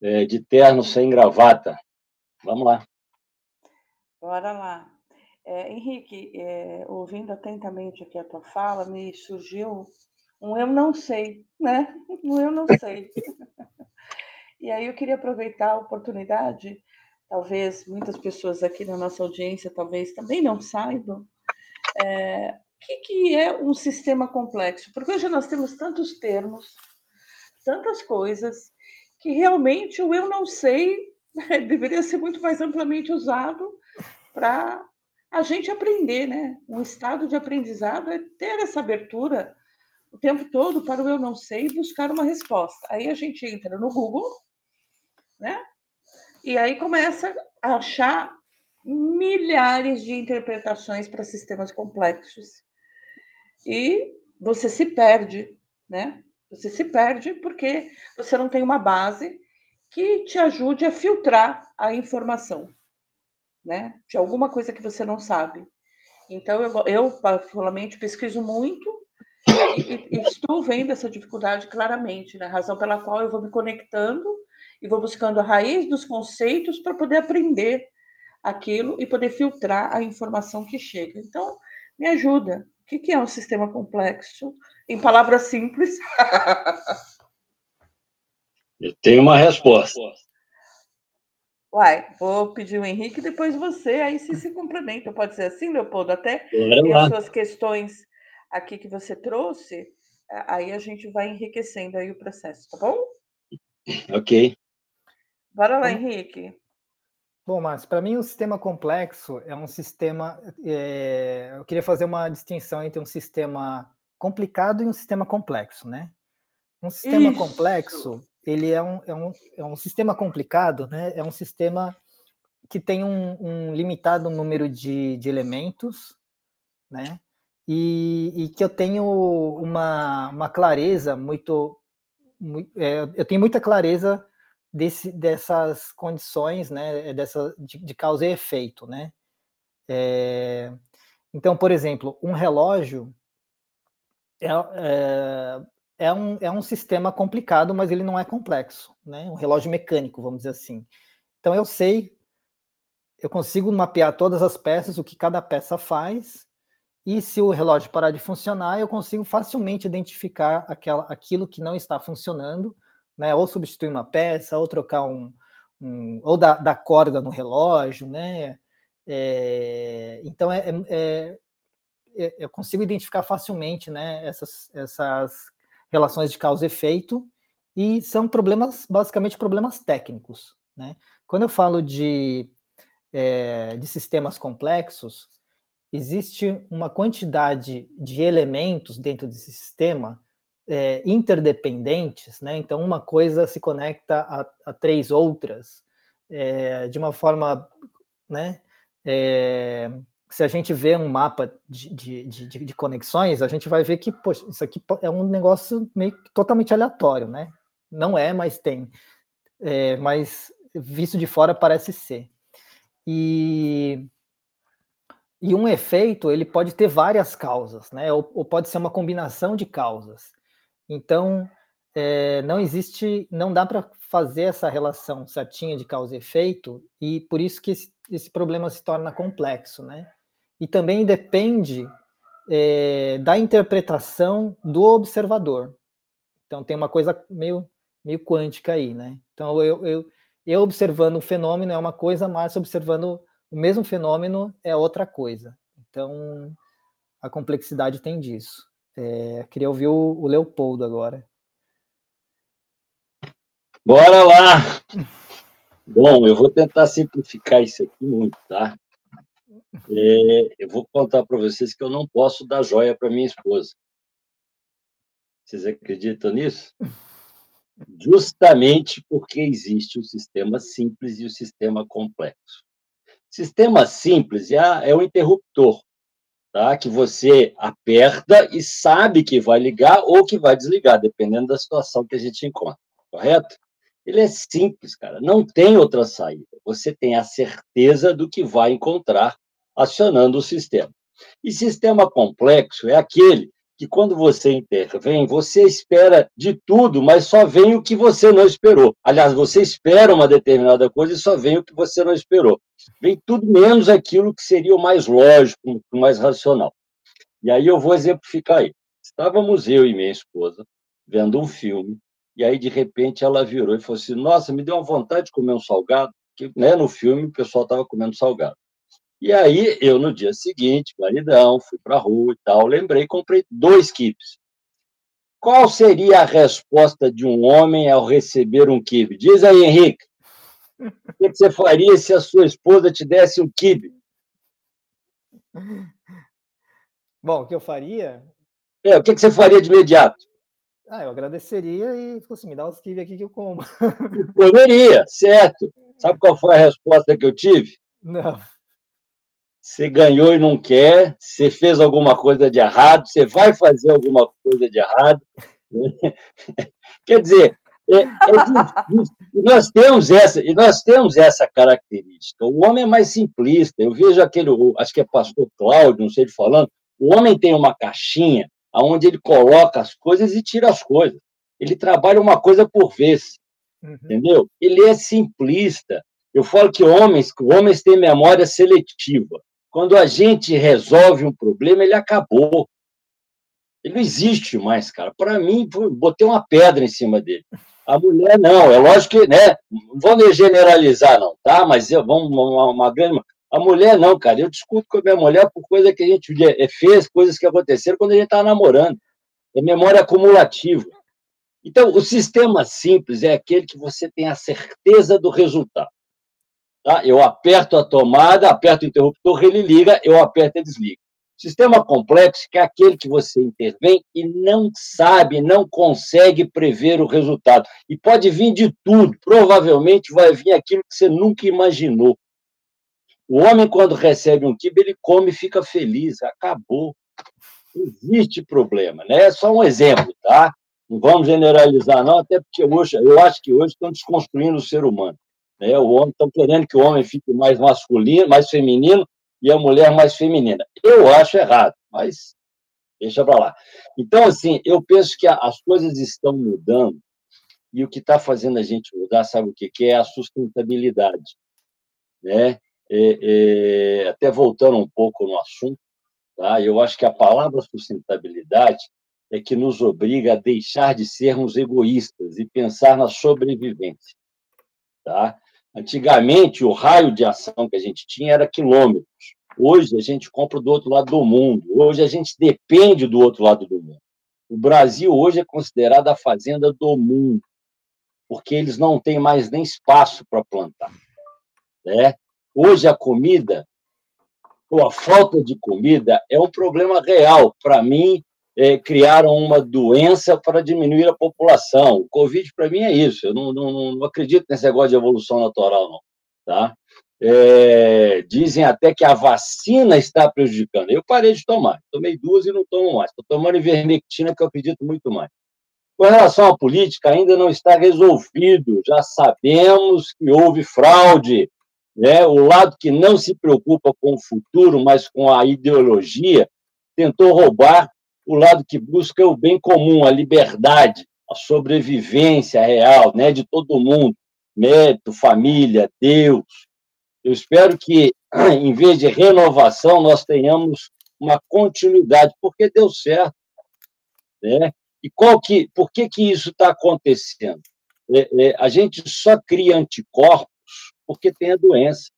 é, de terno sem gravata. Vamos lá. Bora lá. É, Henrique, é, ouvindo atentamente aqui a tua fala, me surgiu um eu não sei, né? Um eu não sei. E aí eu queria aproveitar a oportunidade, talvez muitas pessoas aqui na nossa audiência talvez também não saibam, é, o que, que é um sistema complexo? Porque hoje nós temos tantos termos, tantas coisas que realmente o eu não sei né, deveria ser muito mais amplamente usado para a gente aprender, né? Um estado de aprendizado é ter essa abertura o tempo todo para o eu não sei e buscar uma resposta. Aí a gente entra no Google, né? E aí começa a achar milhares de interpretações para sistemas complexos. E você se perde, né? Você se perde porque você não tem uma base que te ajude a filtrar a informação, né? De alguma coisa que você não sabe. Então, eu, eu particularmente pesquiso muito e, e, estou vendo essa dificuldade claramente, né? Razão pela qual eu vou me conectando e vou buscando a raiz dos conceitos para poder aprender aquilo e poder filtrar a informação que chega. Então, me ajuda. O que é um sistema complexo? Em palavras simples. Eu tenho uma resposta. Uai, vou pedir o Henrique, depois você, aí se se complementa. Pode ser assim, Leopoldo? Até as suas questões aqui que você trouxe, aí a gente vai enriquecendo aí o processo, tá bom? Ok. Bora lá, Henrique. Bom, Márcio, para mim um sistema complexo é um sistema. É, eu queria fazer uma distinção entre um sistema complicado e um sistema complexo, né? Um sistema Isso. complexo, ele é um, é, um, é um sistema complicado, né? É um sistema que tem um, um limitado número de, de elementos, né? E, e, que eu tenho uma, uma clareza muito, muito é, eu tenho muita clareza desse, dessas condições, né, dessa, de, de causa e efeito, né? É, então, por exemplo, um relógio é, é, é, um, é um sistema complicado, mas ele não é complexo, né? Um relógio mecânico, vamos dizer assim. Então, eu sei, eu consigo mapear todas as peças, o que cada peça faz, e se o relógio parar de funcionar, eu consigo facilmente identificar aquela, aquilo que não está funcionando né? Ou substituir uma peça, ou trocar um, um ou dar, dar, corda no relógio, né? É, então é, é, é, é, eu consigo identificar facilmente, né? Essas, essas relações de causa e efeito e são problemas basicamente problemas técnicos, né? Quando eu falo de é, de sistemas complexos, existe uma quantidade de elementos dentro desse sistema é, interdependentes, né? Então, uma coisa se conecta a, a três outras é, de uma forma, né? É, se a gente vê um mapa de, de, de, de, conexões, a gente vai ver que poxa, isso aqui é um negócio meio totalmente aleatório, né? Não é, mas tem. É, mas visto de fora parece ser. E, e um efeito ele pode ter várias causas, né? Ou, ou pode ser uma combinação de causas. Então, é, não existe, não dá para fazer essa relação certinha de causa e efeito, e por isso que esse, esse problema se torna complexo, né? E também depende é, da interpretação do observador. Então, tem uma coisa meio, meio quântica aí, né? Então, eu, eu, eu observando um fenômeno é uma coisa, mas observando o mesmo fenômeno é outra coisa. Então, a complexidade tem disso. É, queria ouvir o, o Leopoldo agora. Bora lá! Bom, eu vou tentar simplificar isso aqui muito, tá? É, eu vou contar para vocês que eu não posso dar joia para minha esposa. Vocês acreditam nisso? Justamente porque existe o sistema simples e o sistema complexo. Sistema simples é, é o interruptor tá? que você aperta e sabe que vai ligar ou que vai desligar, dependendo da situação que a gente encontra, correto? Ele é simples, cara, não tem outra saída. Você tem a certeza do que vai encontrar acionando o sistema. E sistema complexo é aquele que quando você intervém, você espera de tudo, mas só vem o que você não esperou. Aliás, você espera uma determinada coisa e só vem o que você não esperou. Vem tudo menos aquilo que seria o mais lógico, o mais racional. E aí eu vou exemplificar aí. Estávamos eu e minha esposa vendo um filme, e aí de repente ela virou e falou assim: Nossa, me deu uma vontade de comer um salgado, que né, no filme o pessoal estava comendo salgado. E aí, eu no dia seguinte, maridão, fui para a rua e tal, lembrei, comprei dois kipes. Qual seria a resposta de um homem ao receber um kibe? Diz aí, Henrique. O que você faria se a sua esposa te desse um kibe? Bom, o que eu faria? É, o que você faria de imediato? Ah, eu agradeceria e fosse assim, me dá os kibe aqui que eu como. Comeria, certo. Sabe qual foi a resposta que eu tive? Não. Você ganhou e não quer, você fez alguma coisa de errado, você vai fazer alguma coisa de errado. Quer dizer, é, é nós temos essa e nós temos essa característica. O homem é mais simplista. Eu vejo aquele, acho que é Pastor Cláudio, não sei de falando. O homem tem uma caixinha onde ele coloca as coisas e tira as coisas. Ele trabalha uma coisa por vez, uhum. entendeu? Ele é simplista. Eu falo que homens, homens têm memória seletiva. Quando a gente resolve um problema, ele acabou. Ele não existe mais, cara. Para mim, botei uma pedra em cima dele. A mulher, não. É lógico que, né? Não vou generalizar, não, tá? Mas eu, vamos, uma, uma grande. A mulher, não, cara. Eu discuto com a minha mulher por coisa que a gente é, fez, coisas que aconteceram quando a gente estava namorando. É memória acumulativa. Então, o sistema simples é aquele que você tem a certeza do resultado. Tá? Eu aperto a tomada, aperto o interruptor, ele liga, eu aperto e desliga. Sistema complexo que é aquele que você intervém e não sabe, não consegue prever o resultado. E pode vir de tudo, provavelmente vai vir aquilo que você nunca imaginou. O homem, quando recebe um kibe, ele come e fica feliz, acabou. Existe problema, né? É só um exemplo, tá? Não vamos generalizar, não, até porque hoje, eu acho que hoje estão desconstruindo o ser humano. Né? O homem estão querendo que o homem fique mais masculino, mais feminino e a mulher mais feminina. Eu acho errado, mas deixa para lá. Então, assim, eu penso que as coisas estão mudando e o que está fazendo a gente mudar, sabe o que, que é a sustentabilidade, né? É, é, até voltando um pouco no assunto, tá? Eu acho que a palavra sustentabilidade é que nos obriga a deixar de sermos egoístas e pensar na sobrevivência, tá? Antigamente, o raio de ação que a gente tinha era quilômetros. Hoje, a gente compra do outro lado do mundo. Hoje, a gente depende do outro lado do mundo. O Brasil, hoje, é considerado a fazenda do mundo, porque eles não têm mais nem espaço para plantar. Né? Hoje, a comida, ou a falta de comida, é um problema real. Para mim, é, criaram uma doença para diminuir a população. O Covid, para mim, é isso. Eu não, não, não, acredito nesse negócio de evolução natural, não. Tá? É, dizem até que a vacina está prejudicando. Eu parei de tomar. Tomei duas e não tomo mais. Estou tomando ivermectina, que eu acredito muito mais. Com relação à política, ainda não está resolvido. Já sabemos que houve fraude. Né? O lado que não se preocupa com o futuro, mas com a ideologia, tentou roubar o lado que busca o bem comum, a liberdade, a sobrevivência real, né, de todo mundo, mérito, família, Deus. Eu espero que, em vez de renovação, nós tenhamos uma continuidade, porque deu certo, né? E qual que, por que que isso está acontecendo? É, é, a gente só cria anticorpos porque tem a doença.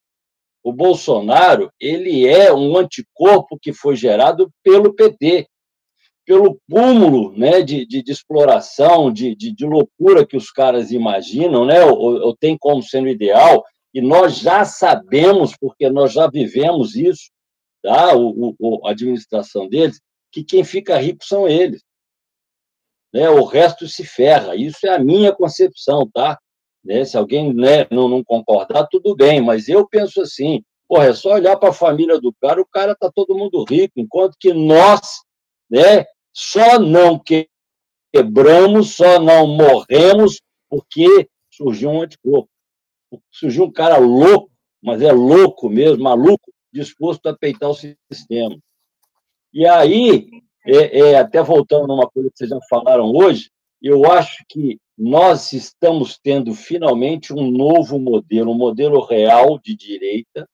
O Bolsonaro ele é um anticorpo que foi gerado pelo PT pelo cúmulo né, de, de, de exploração, de, de, de, loucura que os caras imaginam, né, ou, ou tem como sendo ideal, e nós já sabemos, porque nós já vivemos isso, tá, o, o, a administração deles, que quem fica rico são eles. Né, o resto se ferra. Isso é a minha concepção, tá? Né, se alguém né, não, não concordar, tudo bem, mas eu penso assim, porra, é só olhar para a família do cara, o cara tá todo mundo rico, enquanto que nós, né, só não quebramos, só não morremos porque surgiu um anticorpo. Surgiu um cara louco, mas é louco mesmo, maluco, disposto a peitar o sistema. E aí, é, é, até voltando numa coisa que vocês já falaram hoje, eu acho que nós estamos tendo finalmente um novo modelo, um modelo real de direita,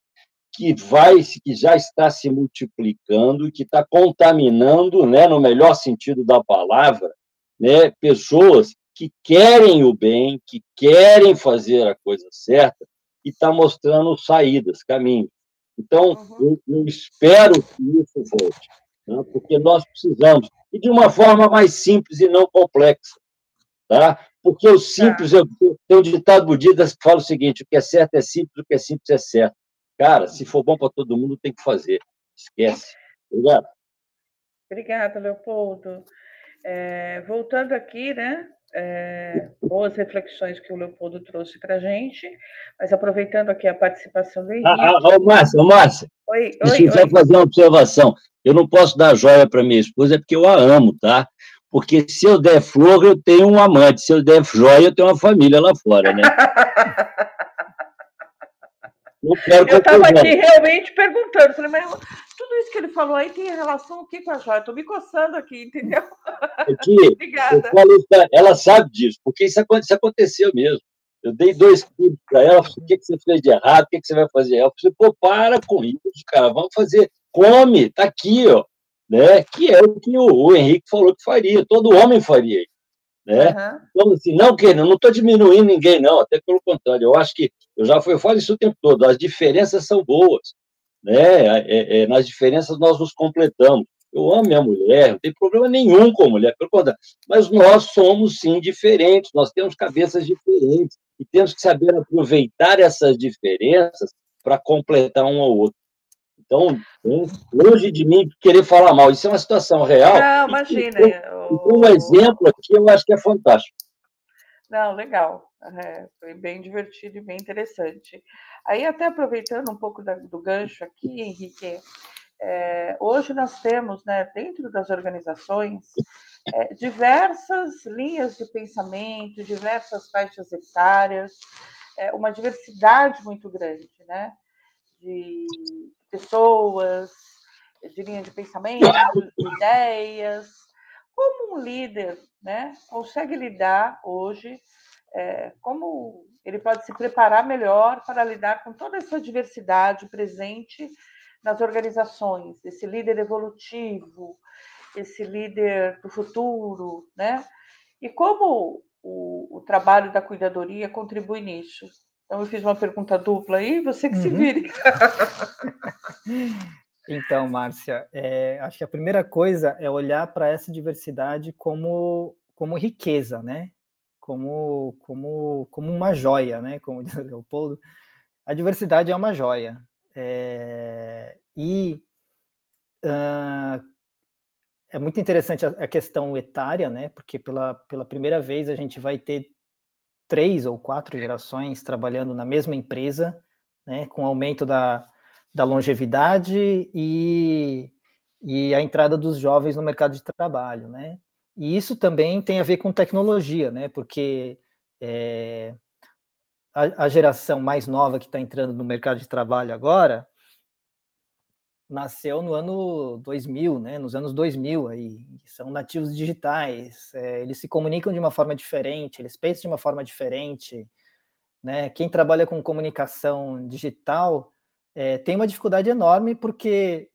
que vai, que já está se multiplicando que está contaminando, né, no melhor sentido da palavra, né, pessoas que querem o bem, que querem fazer a coisa certa e está mostrando saídas, caminhos. Então, uhum. eu, eu, espero que isso volte, né, porque nós precisamos. e de uma forma mais simples e não complexa. Tá? Porque o simples, eu, tenho um ditado budista que fala o seguinte: o que é certo é simples, o que é simples é certo. Cara, se for bom para todo mundo, tem que fazer. Esquece. Obrigado. Obrigada, Leopoldo. É, voltando aqui, né? É, boas reflexões que o Leopoldo trouxe para a gente, mas aproveitando aqui a participação do Henrique. Ah, ah, Márcia, Márcia, oi, deixa oi, eu fazer uma observação. Eu não posso dar joia para minha esposa, é porque eu a amo, tá? Porque se eu der flor, eu tenho um amante. Se eu der joia, eu tenho uma família lá fora, né? eu estava aqui realmente perguntando, falei, mas tudo isso que ele falou aí tem relação o que com a joia? Estou me coçando aqui, entendeu? Aqui, é Obrigada. ela sabe disso, porque isso aconteceu mesmo. Eu dei dois quilos para ela, falei, o que, você fez de errado, o que, você vai fazer? Ela falou, pô, para com isso, cara, vamos fazer, come, tá aqui, ó, né? Que é o que o, o Henrique falou que faria, todo homem faria né? Uhum. Então, assim, não que não estou diminuindo ninguém, não, até pelo contrário, eu acho que, eu já eu falo isso o tempo todo, as diferenças são boas, né? É, é, nas diferenças nós nos completamos. Eu amo minha mulher, não tem problema nenhum com a mulher, pelo contrário, mas nós somos sim diferentes, nós temos cabeças diferentes e temos que saber aproveitar essas diferenças para completar um ao outro. Então, longe de mim querer falar mal, isso é uma situação real. Não, imagina. O... Um exemplo aqui eu acho que é fantástico. Não, legal. É, foi bem divertido e bem interessante. Aí, até aproveitando um pouco da, do gancho aqui, Henrique, é, hoje nós temos, né, dentro das organizações, é, diversas linhas de pensamento, diversas faixas etárias, é, uma diversidade muito grande, né, de pessoas, de linha de pensamento, de ideias. Como um líder né, consegue lidar hoje, é, como ele pode se preparar melhor para lidar com toda essa diversidade presente nas organizações, esse líder evolutivo, esse líder do futuro, né? E como o, o trabalho da cuidadoria contribui nisso? Então, eu fiz uma pergunta dupla aí, você que uhum. se vire. então, Márcia, é, acho que a primeira coisa é olhar para essa diversidade como, como riqueza, né? Como, como, como uma joia, né? Como diz o Leopoldo. A diversidade é uma joia. É, e uh, é muito interessante a, a, questão etária, né? Porque pela, pela primeira vez a gente vai ter três ou quatro gerações trabalhando na mesma empresa, né, com aumento da, da longevidade e, e a entrada dos jovens no mercado de trabalho, né? E isso também tem a ver com tecnologia, né? Porque é, a, a, geração mais nova que está entrando no mercado de trabalho agora, nasceu no ano 2000, né? Nos anos 2000 aí, são nativos digitais, é, eles se comunicam de uma forma diferente, eles pensam de uma forma diferente, né? Quem trabalha com comunicação digital é, tem uma dificuldade enorme porque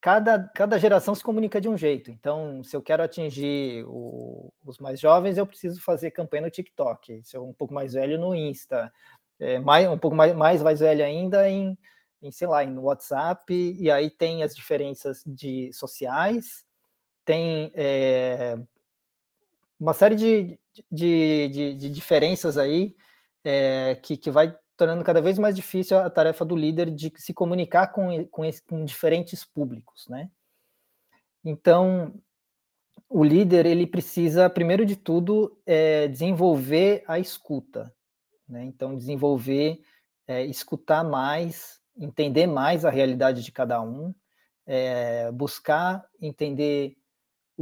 cada, cada geração se comunica de um jeito. Então, se eu quero atingir o, os mais jovens, eu preciso fazer campanha no TikTok. Se eu um pouco mais velho, no Insta. É, mais, um pouco mais, mais, mais velho ainda em em, sei lá, no WhatsApp, e aí tem as diferenças de sociais, tem é, uma série de, de, de, de diferenças aí é, que, que vai tornando cada vez mais difícil a tarefa do líder de se comunicar com, com, esse, com diferentes públicos, né? Então, o líder ele precisa, primeiro de tudo, é, desenvolver a escuta, né? Então, desenvolver, é, escutar mais entender mais a realidade de cada um, é, buscar entender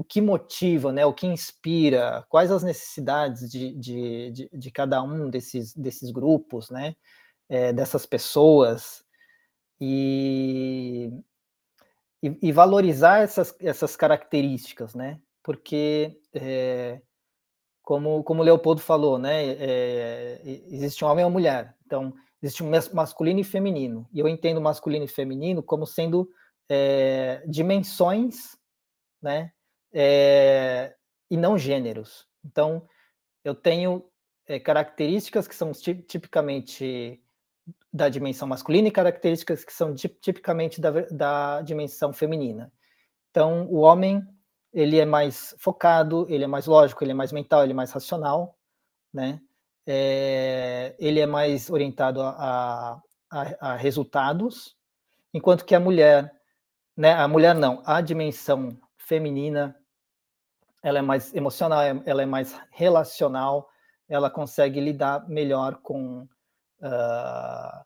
o que motiva, né, o que inspira, quais as necessidades de, de, de, de cada um desses, desses grupos, né, é, dessas pessoas, e, e, e, valorizar essas, essas características, né, porque, é, como, como o Leopoldo falou, né, é, existe um homem e uma mulher, então, existe um masculino e feminino. E eu entendo masculino e feminino como sendo é, dimensões, né? É, e não gêneros. Então, eu tenho é, características que são tipicamente da dimensão masculina e características que são tipicamente da, da dimensão feminina. Então, o homem ele é mais focado, ele é mais lógico, ele é mais mental, ele é mais racional, né? É, ele é mais orientado a, a, a, resultados, enquanto que a mulher, né? A mulher não, a dimensão feminina, ela é mais emocional, ela é mais relacional, ela consegue lidar melhor com uh,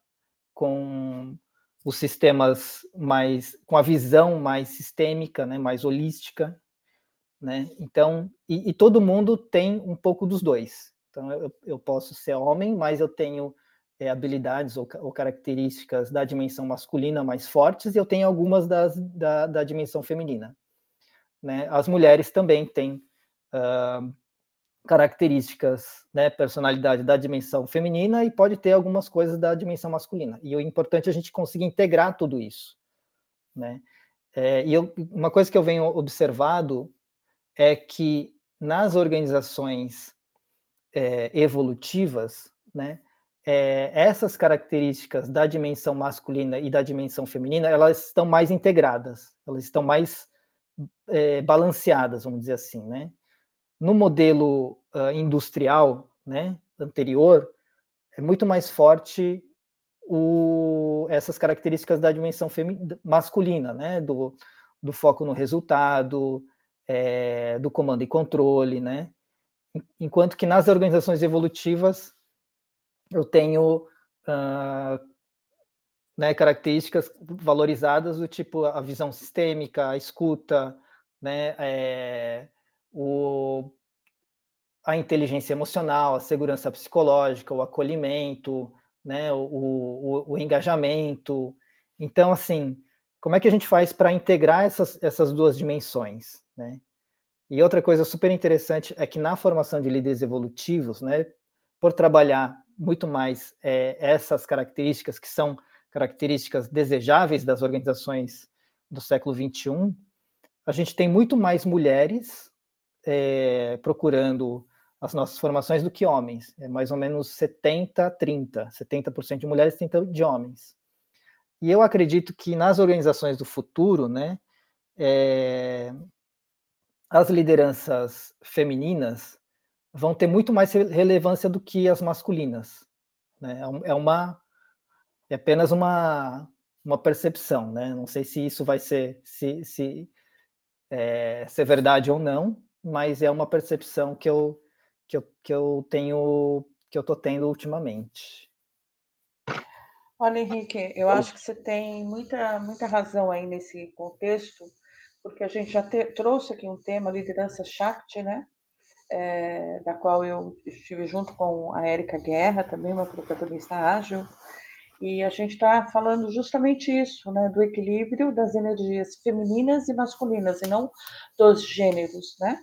com os sistemas mais com a visão mais sistêmica, né? Mais holística né? Então, e, e, todo mundo tem um pouco dos dois. Então, eu, eu posso ser homem, mas eu tenho é, habilidades ou, ou, características da dimensão masculina mais fortes, e eu tenho algumas das, da, da dimensão feminina. Né? As mulheres também têm uh, características, né, personalidade da dimensão feminina e pode ter algumas coisas da dimensão masculina. E o importante é a gente conseguir integrar tudo isso, né? É, e eu, uma coisa que eu venho observado é que nas organizações é, evolutivas, né, é, essas características da dimensão masculina e da dimensão feminina, elas estão mais integradas, elas estão mais é, balanceadas, vamos dizer assim, né? No modelo uh, industrial, né, anterior, é muito mais forte o, essas características da dimensão masculina, né, do, do foco no resultado, é, do comando e controle, né? Enquanto que nas organizações evolutivas eu tenho uh, né, características valorizadas do tipo a visão sistêmica, a escuta, né, é, o, a inteligência emocional, a segurança psicológica, o acolhimento, né, o, o, o engajamento. Então, assim, como é que a gente faz para integrar essas, essas duas dimensões? Né? E outra coisa super interessante é que na formação de líderes evolutivos, né, por trabalhar muito mais é, essas características que são características desejáveis das organizações do século 21, a gente tem muito mais mulheres é, procurando as nossas formações do que homens. É mais ou menos 70, 30. 70% de mulheres, 30% de homens. E eu acredito que nas organizações do futuro, né, é, as lideranças femininas vão ter muito mais relevância do que as masculinas. Né? É, é uma é apenas uma, uma percepção, né? Não sei se isso vai ser se, se é, ser verdade ou não, mas é uma percepção que eu que eu, que eu tenho que eu tô tendo ultimamente. Olha, Henrique, eu acho que você tem muita muita razão aí nesse contexto porque a gente já te, trouxe aqui um tema, liderança Shakti, né? É, da qual eu estive junto com a Érica Guerra, também uma protagonista ágil, e a gente está falando justamente isso, né, do equilíbrio das energias femininas e masculinas, e não dos gêneros, né?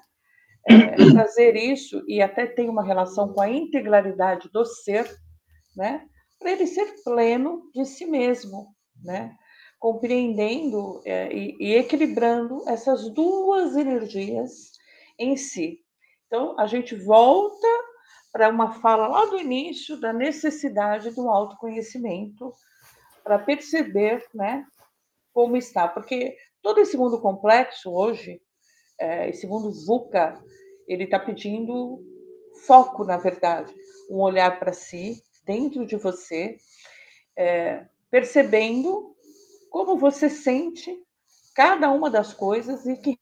É, trazer isso, e até tem uma relação com a integralidade do ser, né? Para ele ser pleno de si mesmo, né? compreendendo é, e, e equilibrando essas duas energias em si. Então, a gente volta para uma fala lá do início da necessidade do autoconhecimento para perceber, né, como está, porque todo esse mundo complexo hoje, é, esse mundo VUCA, ele está pedindo foco, na verdade, um olhar para si, dentro de você, é, percebendo como você sente cada uma das coisas e que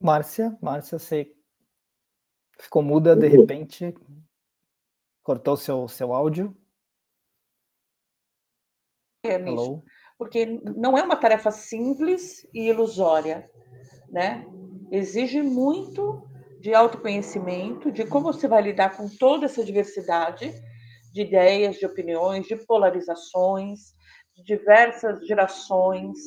Márcia, Márcia, você ficou muda de repente, cortou seu seu áudio. É, Hello. porque não é uma tarefa simples e ilusória, né? Exige muito de autoconhecimento, de como você vai lidar com toda essa diversidade de ideias, de opiniões, de polarizações, de diversas gerações,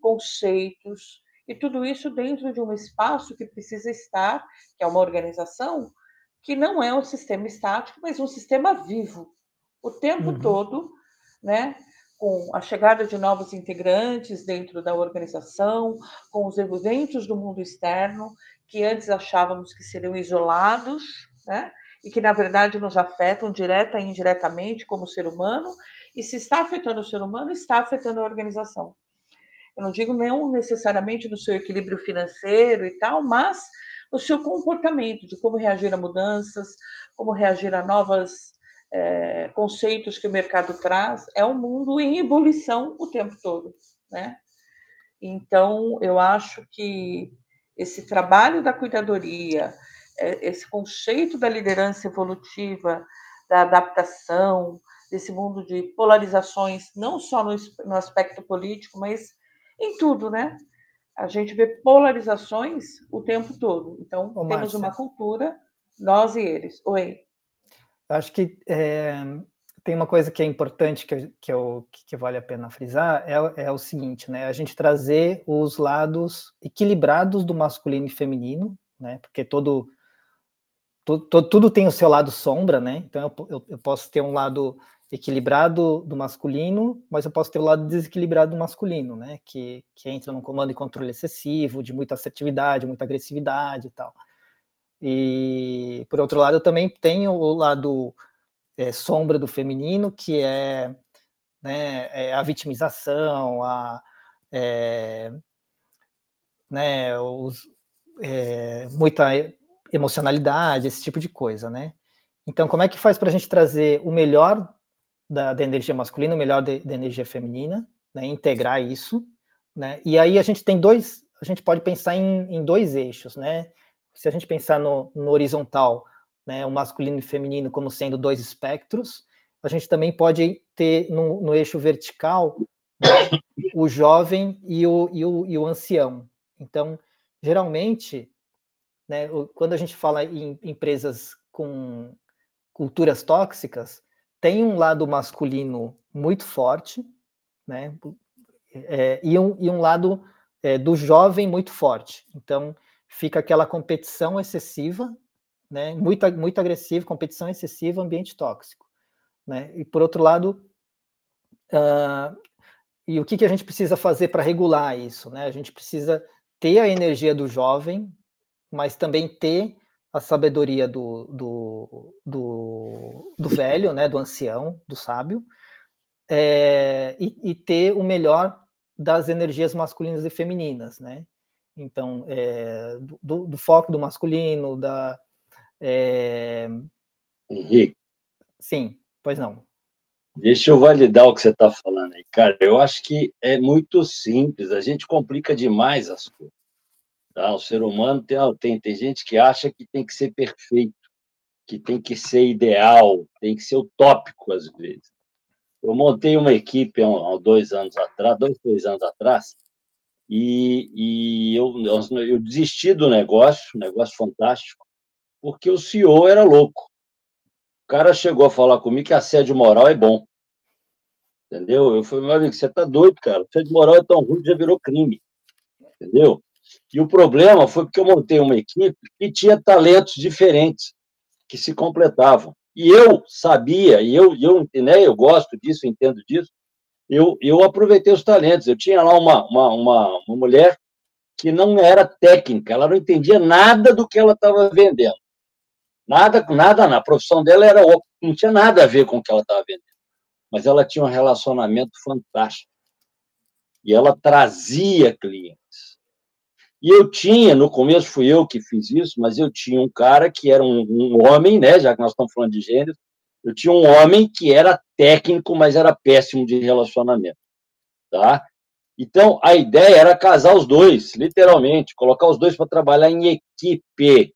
conceitos, e tudo isso dentro de um espaço que precisa estar, que é uma organização, que não é um sistema estático, mas um sistema vivo, o tempo uhum. todo, né? com a chegada de novos integrantes dentro da organização, com os eventos do mundo externo, que antes achávamos que seriam isolados, né? e que, na verdade, nos afetam direta e indiretamente como ser humano, E se está afetando o ser humano, está afetando a organização. Eu não digo não necessariamente no seu equilíbrio financeiro e tal, mas no seu comportamento, de como reagir a mudanças, como reagir a novos é, conceitos que o mercado traz. É um mundo em ebulição o tempo todo, né? Então, eu acho que esse trabalho da cuidadoria, é, esse conceito da liderança evolutiva, da adaptação, desse mundo de polarizações, não só no, no aspecto político, mas em tudo, né? A gente vê polarizações o tempo todo. Então, Ô, temos Márcia. uma cultura, nós e eles. Oi. Acho que é, tem uma coisa que é importante que, que, eu, que vale a pena frisar, é, é o seguinte, né? A gente trazer os lados equilibrados do masculino e feminino, né? Porque todo, todo tudo tem o seu lado sombra, né? Então eu, eu posso ter um lado equilibrado do masculino, mas eu posso ter o lado desequilibrado do masculino, né? Que, que entra num comando e controle excessivo, de muita assertividade, muita agressividade e tal. E, por outro lado, eu também tenho o lado é, sombra do feminino, que é, né, é a vitimização, a, é, né, os, é, muita emocionalidade, esse tipo de coisa, né? Então, como é que faz para a gente trazer o melhor da, da energia masculina, o melhor da energia feminina, né, integrar isso, né, e aí a gente tem dois, a gente pode pensar em, em dois eixos, né, se a gente pensar no, no horizontal, né, o masculino e o feminino como sendo dois espectros, a gente também pode ter no, no eixo vertical né, o jovem e o, e, o, e o ancião. Então, geralmente, né, quando a gente fala em empresas com culturas tóxicas, tem um lado masculino muito forte, né? É, e, um, e um lado é, do jovem muito forte. Então, fica aquela competição excessiva, né? Muito, muito agressiva, competição excessiva, ambiente tóxico. Né? E, por outro lado, uh, e o que, que a gente precisa fazer para regular isso? Né? A gente precisa ter a energia do jovem, mas também ter a sabedoria do, do, do, do velho, né, do ancião, do sábio, é, e, e, ter o melhor das energias masculinas e femininas, né? Então, é, do, do, foco do masculino, da... É... Henrique. Sim, pois não. Deixa eu validar o que você está falando aí, cara. Eu acho que é muito simples, a gente complica demais as coisas. Tá? O ser humano tem, tem, tem gente que acha que tem que ser perfeito, que tem que ser ideal, tem que ser utópico às vezes. Eu montei uma equipe há, dois anos atrás, dois, três anos atrás, e, e eu, eu desisti do negócio, um negócio fantástico, porque o CEO era louco. O cara chegou a falar comigo que assédio moral é bom. Entendeu? Eu falei, meu amigo, você tá doido, cara. Assédio moral é tão ruim que já virou crime. Entendeu? E o problema foi porque eu montei uma equipe que tinha talentos diferentes, que se completavam. E eu sabia, e eu, eu, né, eu gosto disso, entendo disso, eu, eu aproveitei os talentos. Eu tinha lá uma, uma, uma, uma mulher que não era técnica, ela não entendia nada do que ela estava vendendo. Nada, nada na profissão dela era não tinha nada a ver com o que ela estava vendendo. Mas ela tinha um relacionamento fantástico. E ela trazia clientes. E eu tinha, no começo fui eu que fiz isso, mas eu tinha um cara que era um, um homem, né? Já que nós estamos falando de gênero, eu tinha um homem que era técnico, mas era péssimo de relacionamento, tá? Então, a ideia era casar os dois, literalmente, colocar os dois para trabalhar em equipe.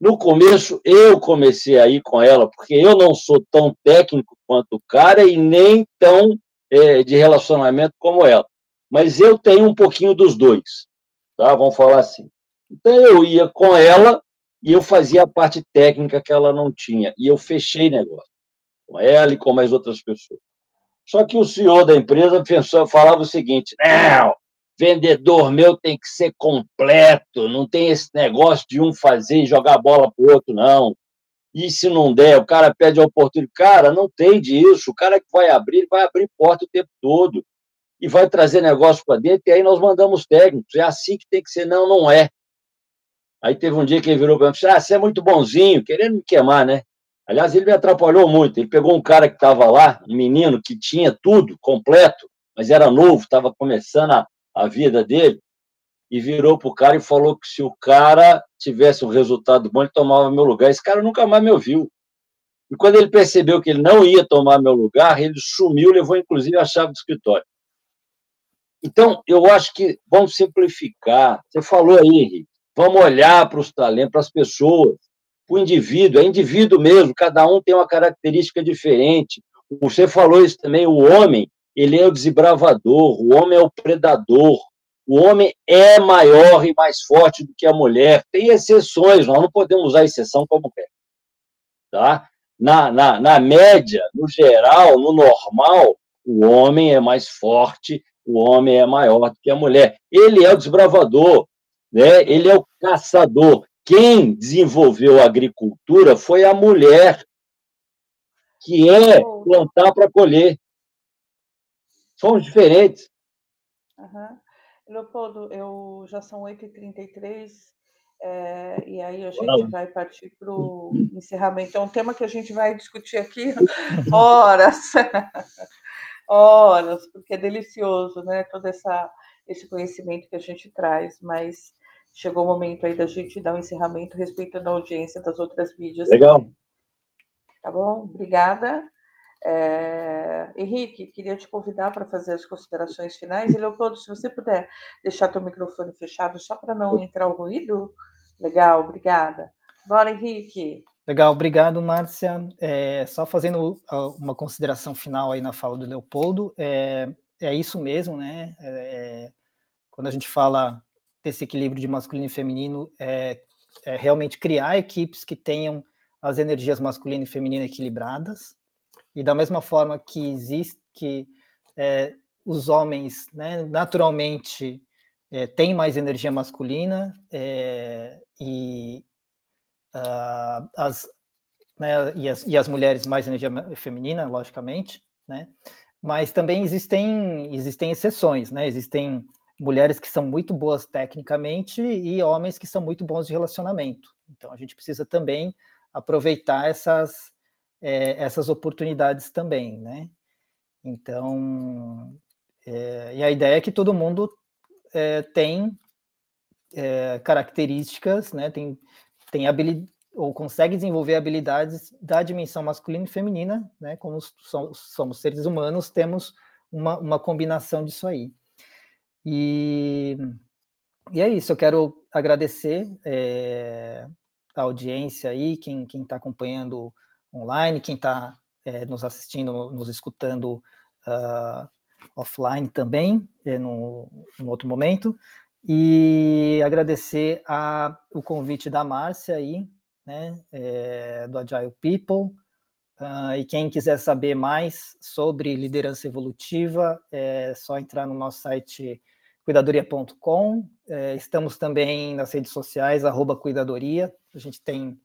No começo, eu comecei aí com ela, porque eu não sou tão técnico quanto o cara e nem tão é, de relacionamento como ela. Mas eu tenho um pouquinho dos dois tá? Vamos falar assim. Então eu ia com ela e eu fazia a parte técnica que ela não tinha e eu fechei negócio com ela e com mais outras pessoas. Só que o senhor da empresa pensou, falava o seguinte: não, vendedor meu tem que ser completo, não tem esse negócio de um fazer e jogar a bola para o outro, não. E se não der, o cara pede a oportunidade. Cara, não tem disso. O cara que vai abrir, vai abrir porta o tempo todo e vai trazer negócio para dentro, e aí nós mandamos técnicos. É assim que tem que ser. Não, não é. Aí teve um dia que ele virou para mim e disse: Ah, você é muito bonzinho, querendo me queimar, né? Aliás, ele me atrapalhou muito. Ele pegou um cara que estava lá, um menino que tinha tudo completo, mas era novo, estava começando a, a vida dele, e virou para o cara e falou que se o cara tivesse um resultado bom, ele tomava meu lugar. Esse cara nunca mais me ouviu. E quando ele percebeu que ele não ia tomar meu lugar, ele sumiu, levou inclusive a chave do escritório. Então, eu acho que vamos simplificar. Você falou aí, Henrique, vamos olhar para os talentos, para as pessoas, para o indivíduo, é indivíduo mesmo, cada um tem uma característica diferente. Você falou isso também, o homem, ele é o desbravador, o homem é o predador, o homem é maior e mais forte do que a mulher. Tem exceções, nós não podemos usar exceção como regra. Tá? Na, na, na média, no geral, no normal, o homem é mais forte o homem é maior do que a mulher. Ele é o desbravador, né? ele é o caçador. Quem desenvolveu a agricultura foi a mulher, que é plantar para colher. Somos diferentes. Uhum. Leopoldo, eu, já são 8h33, é, e aí a gente vai partir para o encerramento. É um tema que a gente vai discutir aqui horas. Horas, porque é delicioso, né? Todo essa, esse conhecimento que a gente traz, mas chegou o momento aí da gente dar um encerramento respeitando a audiência das outras mídias. Legal. Tá bom? Obrigada. É... Henrique, queria te convidar para fazer as considerações finais. E, Leopoldo, se você puder deixar teu microfone fechado só para não entrar o ruído. Legal, obrigada. Bora, Henrique. Legal, obrigado, Márcia. É, só fazendo uma consideração final aí na fala do Leopoldo, é, é isso mesmo, né? É, é, quando a gente fala desse equilíbrio de masculino e feminino, é, é, realmente criar equipes que tenham as energias masculina e feminina equilibradas, e da mesma forma que existe que é, os homens, né, naturalmente, têm mais energia masculina e uh, as, né, e, as, e as mulheres mais energia feminina, logicamente, né? Mas também existem, existem exceções, né? Existem mulheres que são muito boas tecnicamente e homens que são muito bons de relacionamento. Então a gente precisa também aproveitar essas, é, essas oportunidades também, né? Então, é, e a ideia é que todo mundo é, tem é, características, né? Tem tem habilidade ou consegue desenvolver habilidades da dimensão masculina e feminina, né? Como somos, seres humanos, temos uma, uma combinação disso aí. E, e é isso, eu quero agradecer é, a audiência aí, quem está acompanhando online, quem está é, nos assistindo, nos escutando uh, offline também, é, no, no outro momento. E agradecer a, o convite da Márcia aí, né, é, do Agile People. Uh, e quem quiser saber mais sobre liderança evolutiva, é só entrar no nosso site cuidadoria.com. É, estamos também nas redes sociais, arroba cuidadoria. A gente tem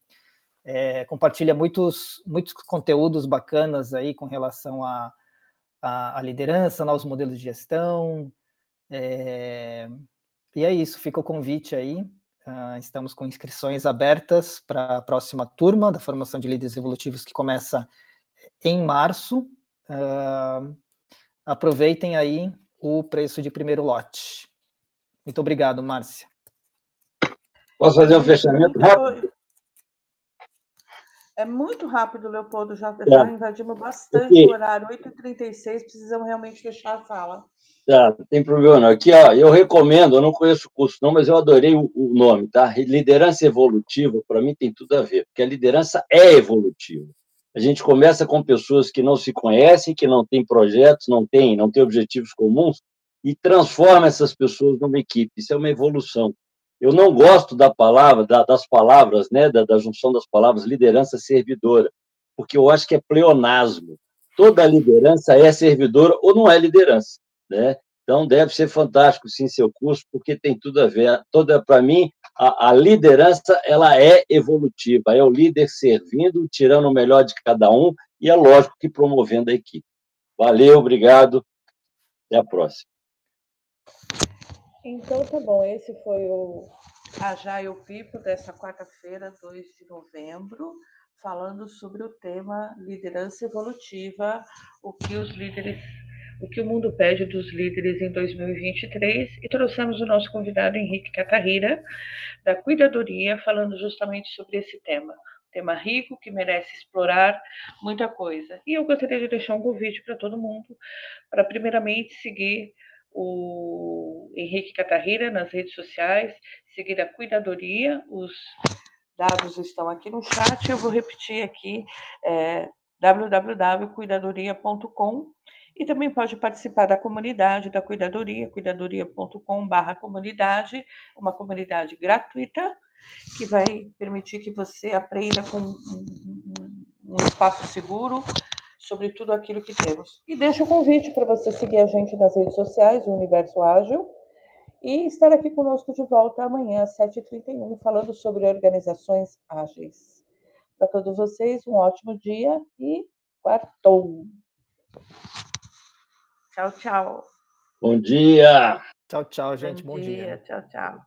é, compartilha muitos, muitos conteúdos bacanas aí com relação à a, a, a, liderança, novos modelos de gestão, é, e é isso, fica o convite aí. Uh, estamos com inscrições abertas para a próxima turma da formação de líderes evolutivos que começa em março. Uh, aproveitem aí o preço de primeiro lote. Muito obrigado, Márcia. Posso fazer um fechamento rápido? É muito rápido, Leopoldo. Já, é. já invadimos bastante o horário. 8h36, precisamos realmente fechar a sala. Tá, tem problema não. Aqui, ó, eu recomendo, eu não conheço o curso não, mas eu adorei o, o nome, tá? Liderança evolutiva, para mim tem tudo a ver, porque a liderança é evolutiva. A gente começa com pessoas que não se conhecem, que não têm projetos, não têm, não têm objetivos comuns, e transforma essas pessoas numa equipe. Isso é uma evolução. Eu não gosto da palavra, da, das palavras, né, da, da junção das palavras liderança servidora, porque eu acho que é pleonasmo. Toda liderança é servidora ou não é liderança né? Então deve ser fantástico sim seu curso, porque tem tudo a ver. Toda para mim a, a, liderança ela é evolutiva, é o líder servindo, tirando o melhor de cada um e é lógico que promovendo a equipe. Valeu, obrigado. Até a próxima. Então tá bom, esse foi o Agile People dessa quarta-feira, 2 de novembro. falando sobre o tema liderança evolutiva, o que os líderes, o que o mundo pede dos líderes em 2023, e trouxemos o nosso convidado Henrique Catarrira, da Cuidadoria, falando justamente sobre esse tema. Tema rico que merece explorar muita coisa. E eu gostaria de deixar um convite para todo mundo, para primeiramente seguir o Henrique Catarrira nas redes sociais, seguir a Cuidadoria, os dados estão aqui no chat, eu vou repetir aqui, é, www.cuidadoria.com e também pode participar da comunidade da Cuidadoria, cuidadoria.com.br comunidade, uma comunidade gratuita que vai permitir que você aprenda com um, espaço seguro sobre tudo aquilo que temos. E deixo o convite para você seguir a gente nas redes sociais, o Universo Ágil, e estar aqui conosco de volta amanhã, às 7h31, falando sobre organizações ágeis. Para todos vocês, um ótimo dia e quartou! Tchau, tchau. Bom dia! Tchau, tchau, gente. Bom, Bom dia. dia. Tchau, tchau.